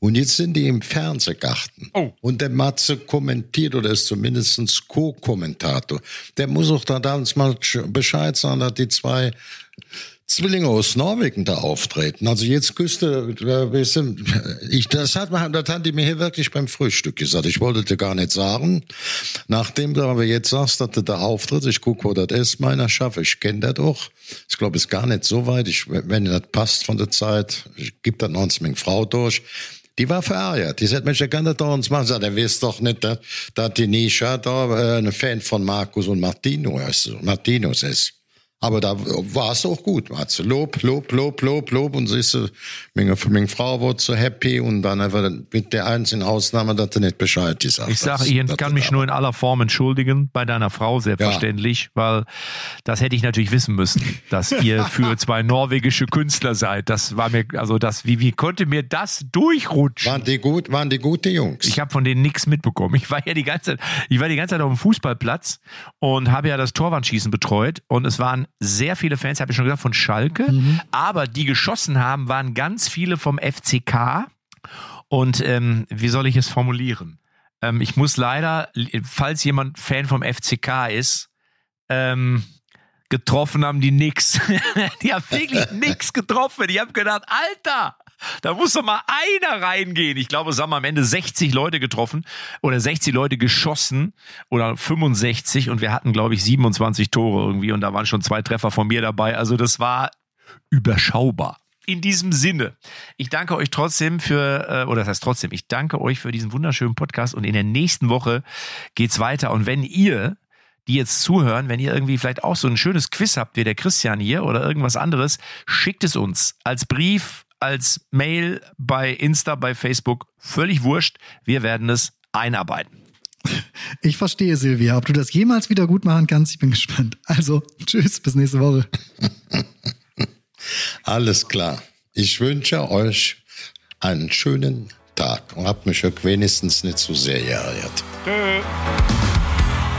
Und jetzt sind die im Fernsehgarten. Oh. Und der Matze kommentiert oder ist zumindest Co-Kommentator. Der muss auch da damals mal Bescheid sagen, dass die zwei Zwillinge aus Norwegen da auftreten. Also jetzt küsste, äh, ich, das hat man, das die mir hier wirklich beim Frühstück gesagt. Ich wollte dir gar nicht sagen. Nachdem du aber jetzt sagst, dass du da auftrittst, ich guck, wo das ist, meiner Schaffe, ich kenne das auch. Ich glaube, es ist gar nicht so weit. Ich, wenn das passt von der Zeit, ich gebe das noch eine meine Frau durch. Die war verärgert. Die sagt, Mensch, der kann das doch uns machen. Sagt, er weiß doch nicht, dass, die Nisha da äh, eine Fan von Markus und Martino ist, Martinus ist. Aber da war es auch gut. Matze. Lob, Lob, Lob, Lob, Lob. Und siehst du, meine, meine Frau wurde so happy und dann einfach mit der einzigen Ausnahme, dass du nicht Bescheid gesagt Ich sage, ich dass kann du mich nur in aller Form entschuldigen, bei deiner Frau selbstverständlich, weil das hätte ich natürlich wissen müssen, dass ihr für zwei norwegische Künstler seid. Das war mir, also das, wie, wie konnte mir das durchrutschen? Waren die gut, waren die gute Jungs? Ich habe von denen nichts mitbekommen. Ich war ja die ganze Zeit, ich war die ganze Zeit auf dem Fußballplatz und habe ja das Torwandschießen betreut und es waren sehr viele Fans, habe ich schon gesagt, von Schalke, aber die geschossen haben, waren ganz viele vom FCK und ähm, wie soll ich es formulieren? Ähm, ich muss leider, falls jemand Fan vom FCK ist, ähm, getroffen haben die nix. die haben wirklich nix getroffen. Ich habe gedacht, Alter, da muss doch mal einer reingehen. Ich glaube, es haben am Ende 60 Leute getroffen oder 60 Leute geschossen oder 65 und wir hatten, glaube ich, 27 Tore irgendwie und da waren schon zwei Treffer von mir dabei. Also das war überschaubar. In diesem Sinne, ich danke euch trotzdem für, äh, oder das heißt trotzdem, ich danke euch für diesen wunderschönen Podcast und in der nächsten Woche geht's weiter. Und wenn ihr die jetzt zuhören, wenn ihr irgendwie vielleicht auch so ein schönes Quiz habt wie der Christian hier oder irgendwas anderes, schickt es uns als Brief, als Mail bei Insta, bei Facebook, völlig wurscht. Wir werden es einarbeiten. Ich verstehe, Silvia. Ob du das jemals wieder gut machen kannst, ich bin gespannt. Also, tschüss, bis nächste Woche. Alles klar. Ich wünsche euch einen schönen Tag und habt mich auch wenigstens nicht zu sehr geärgert.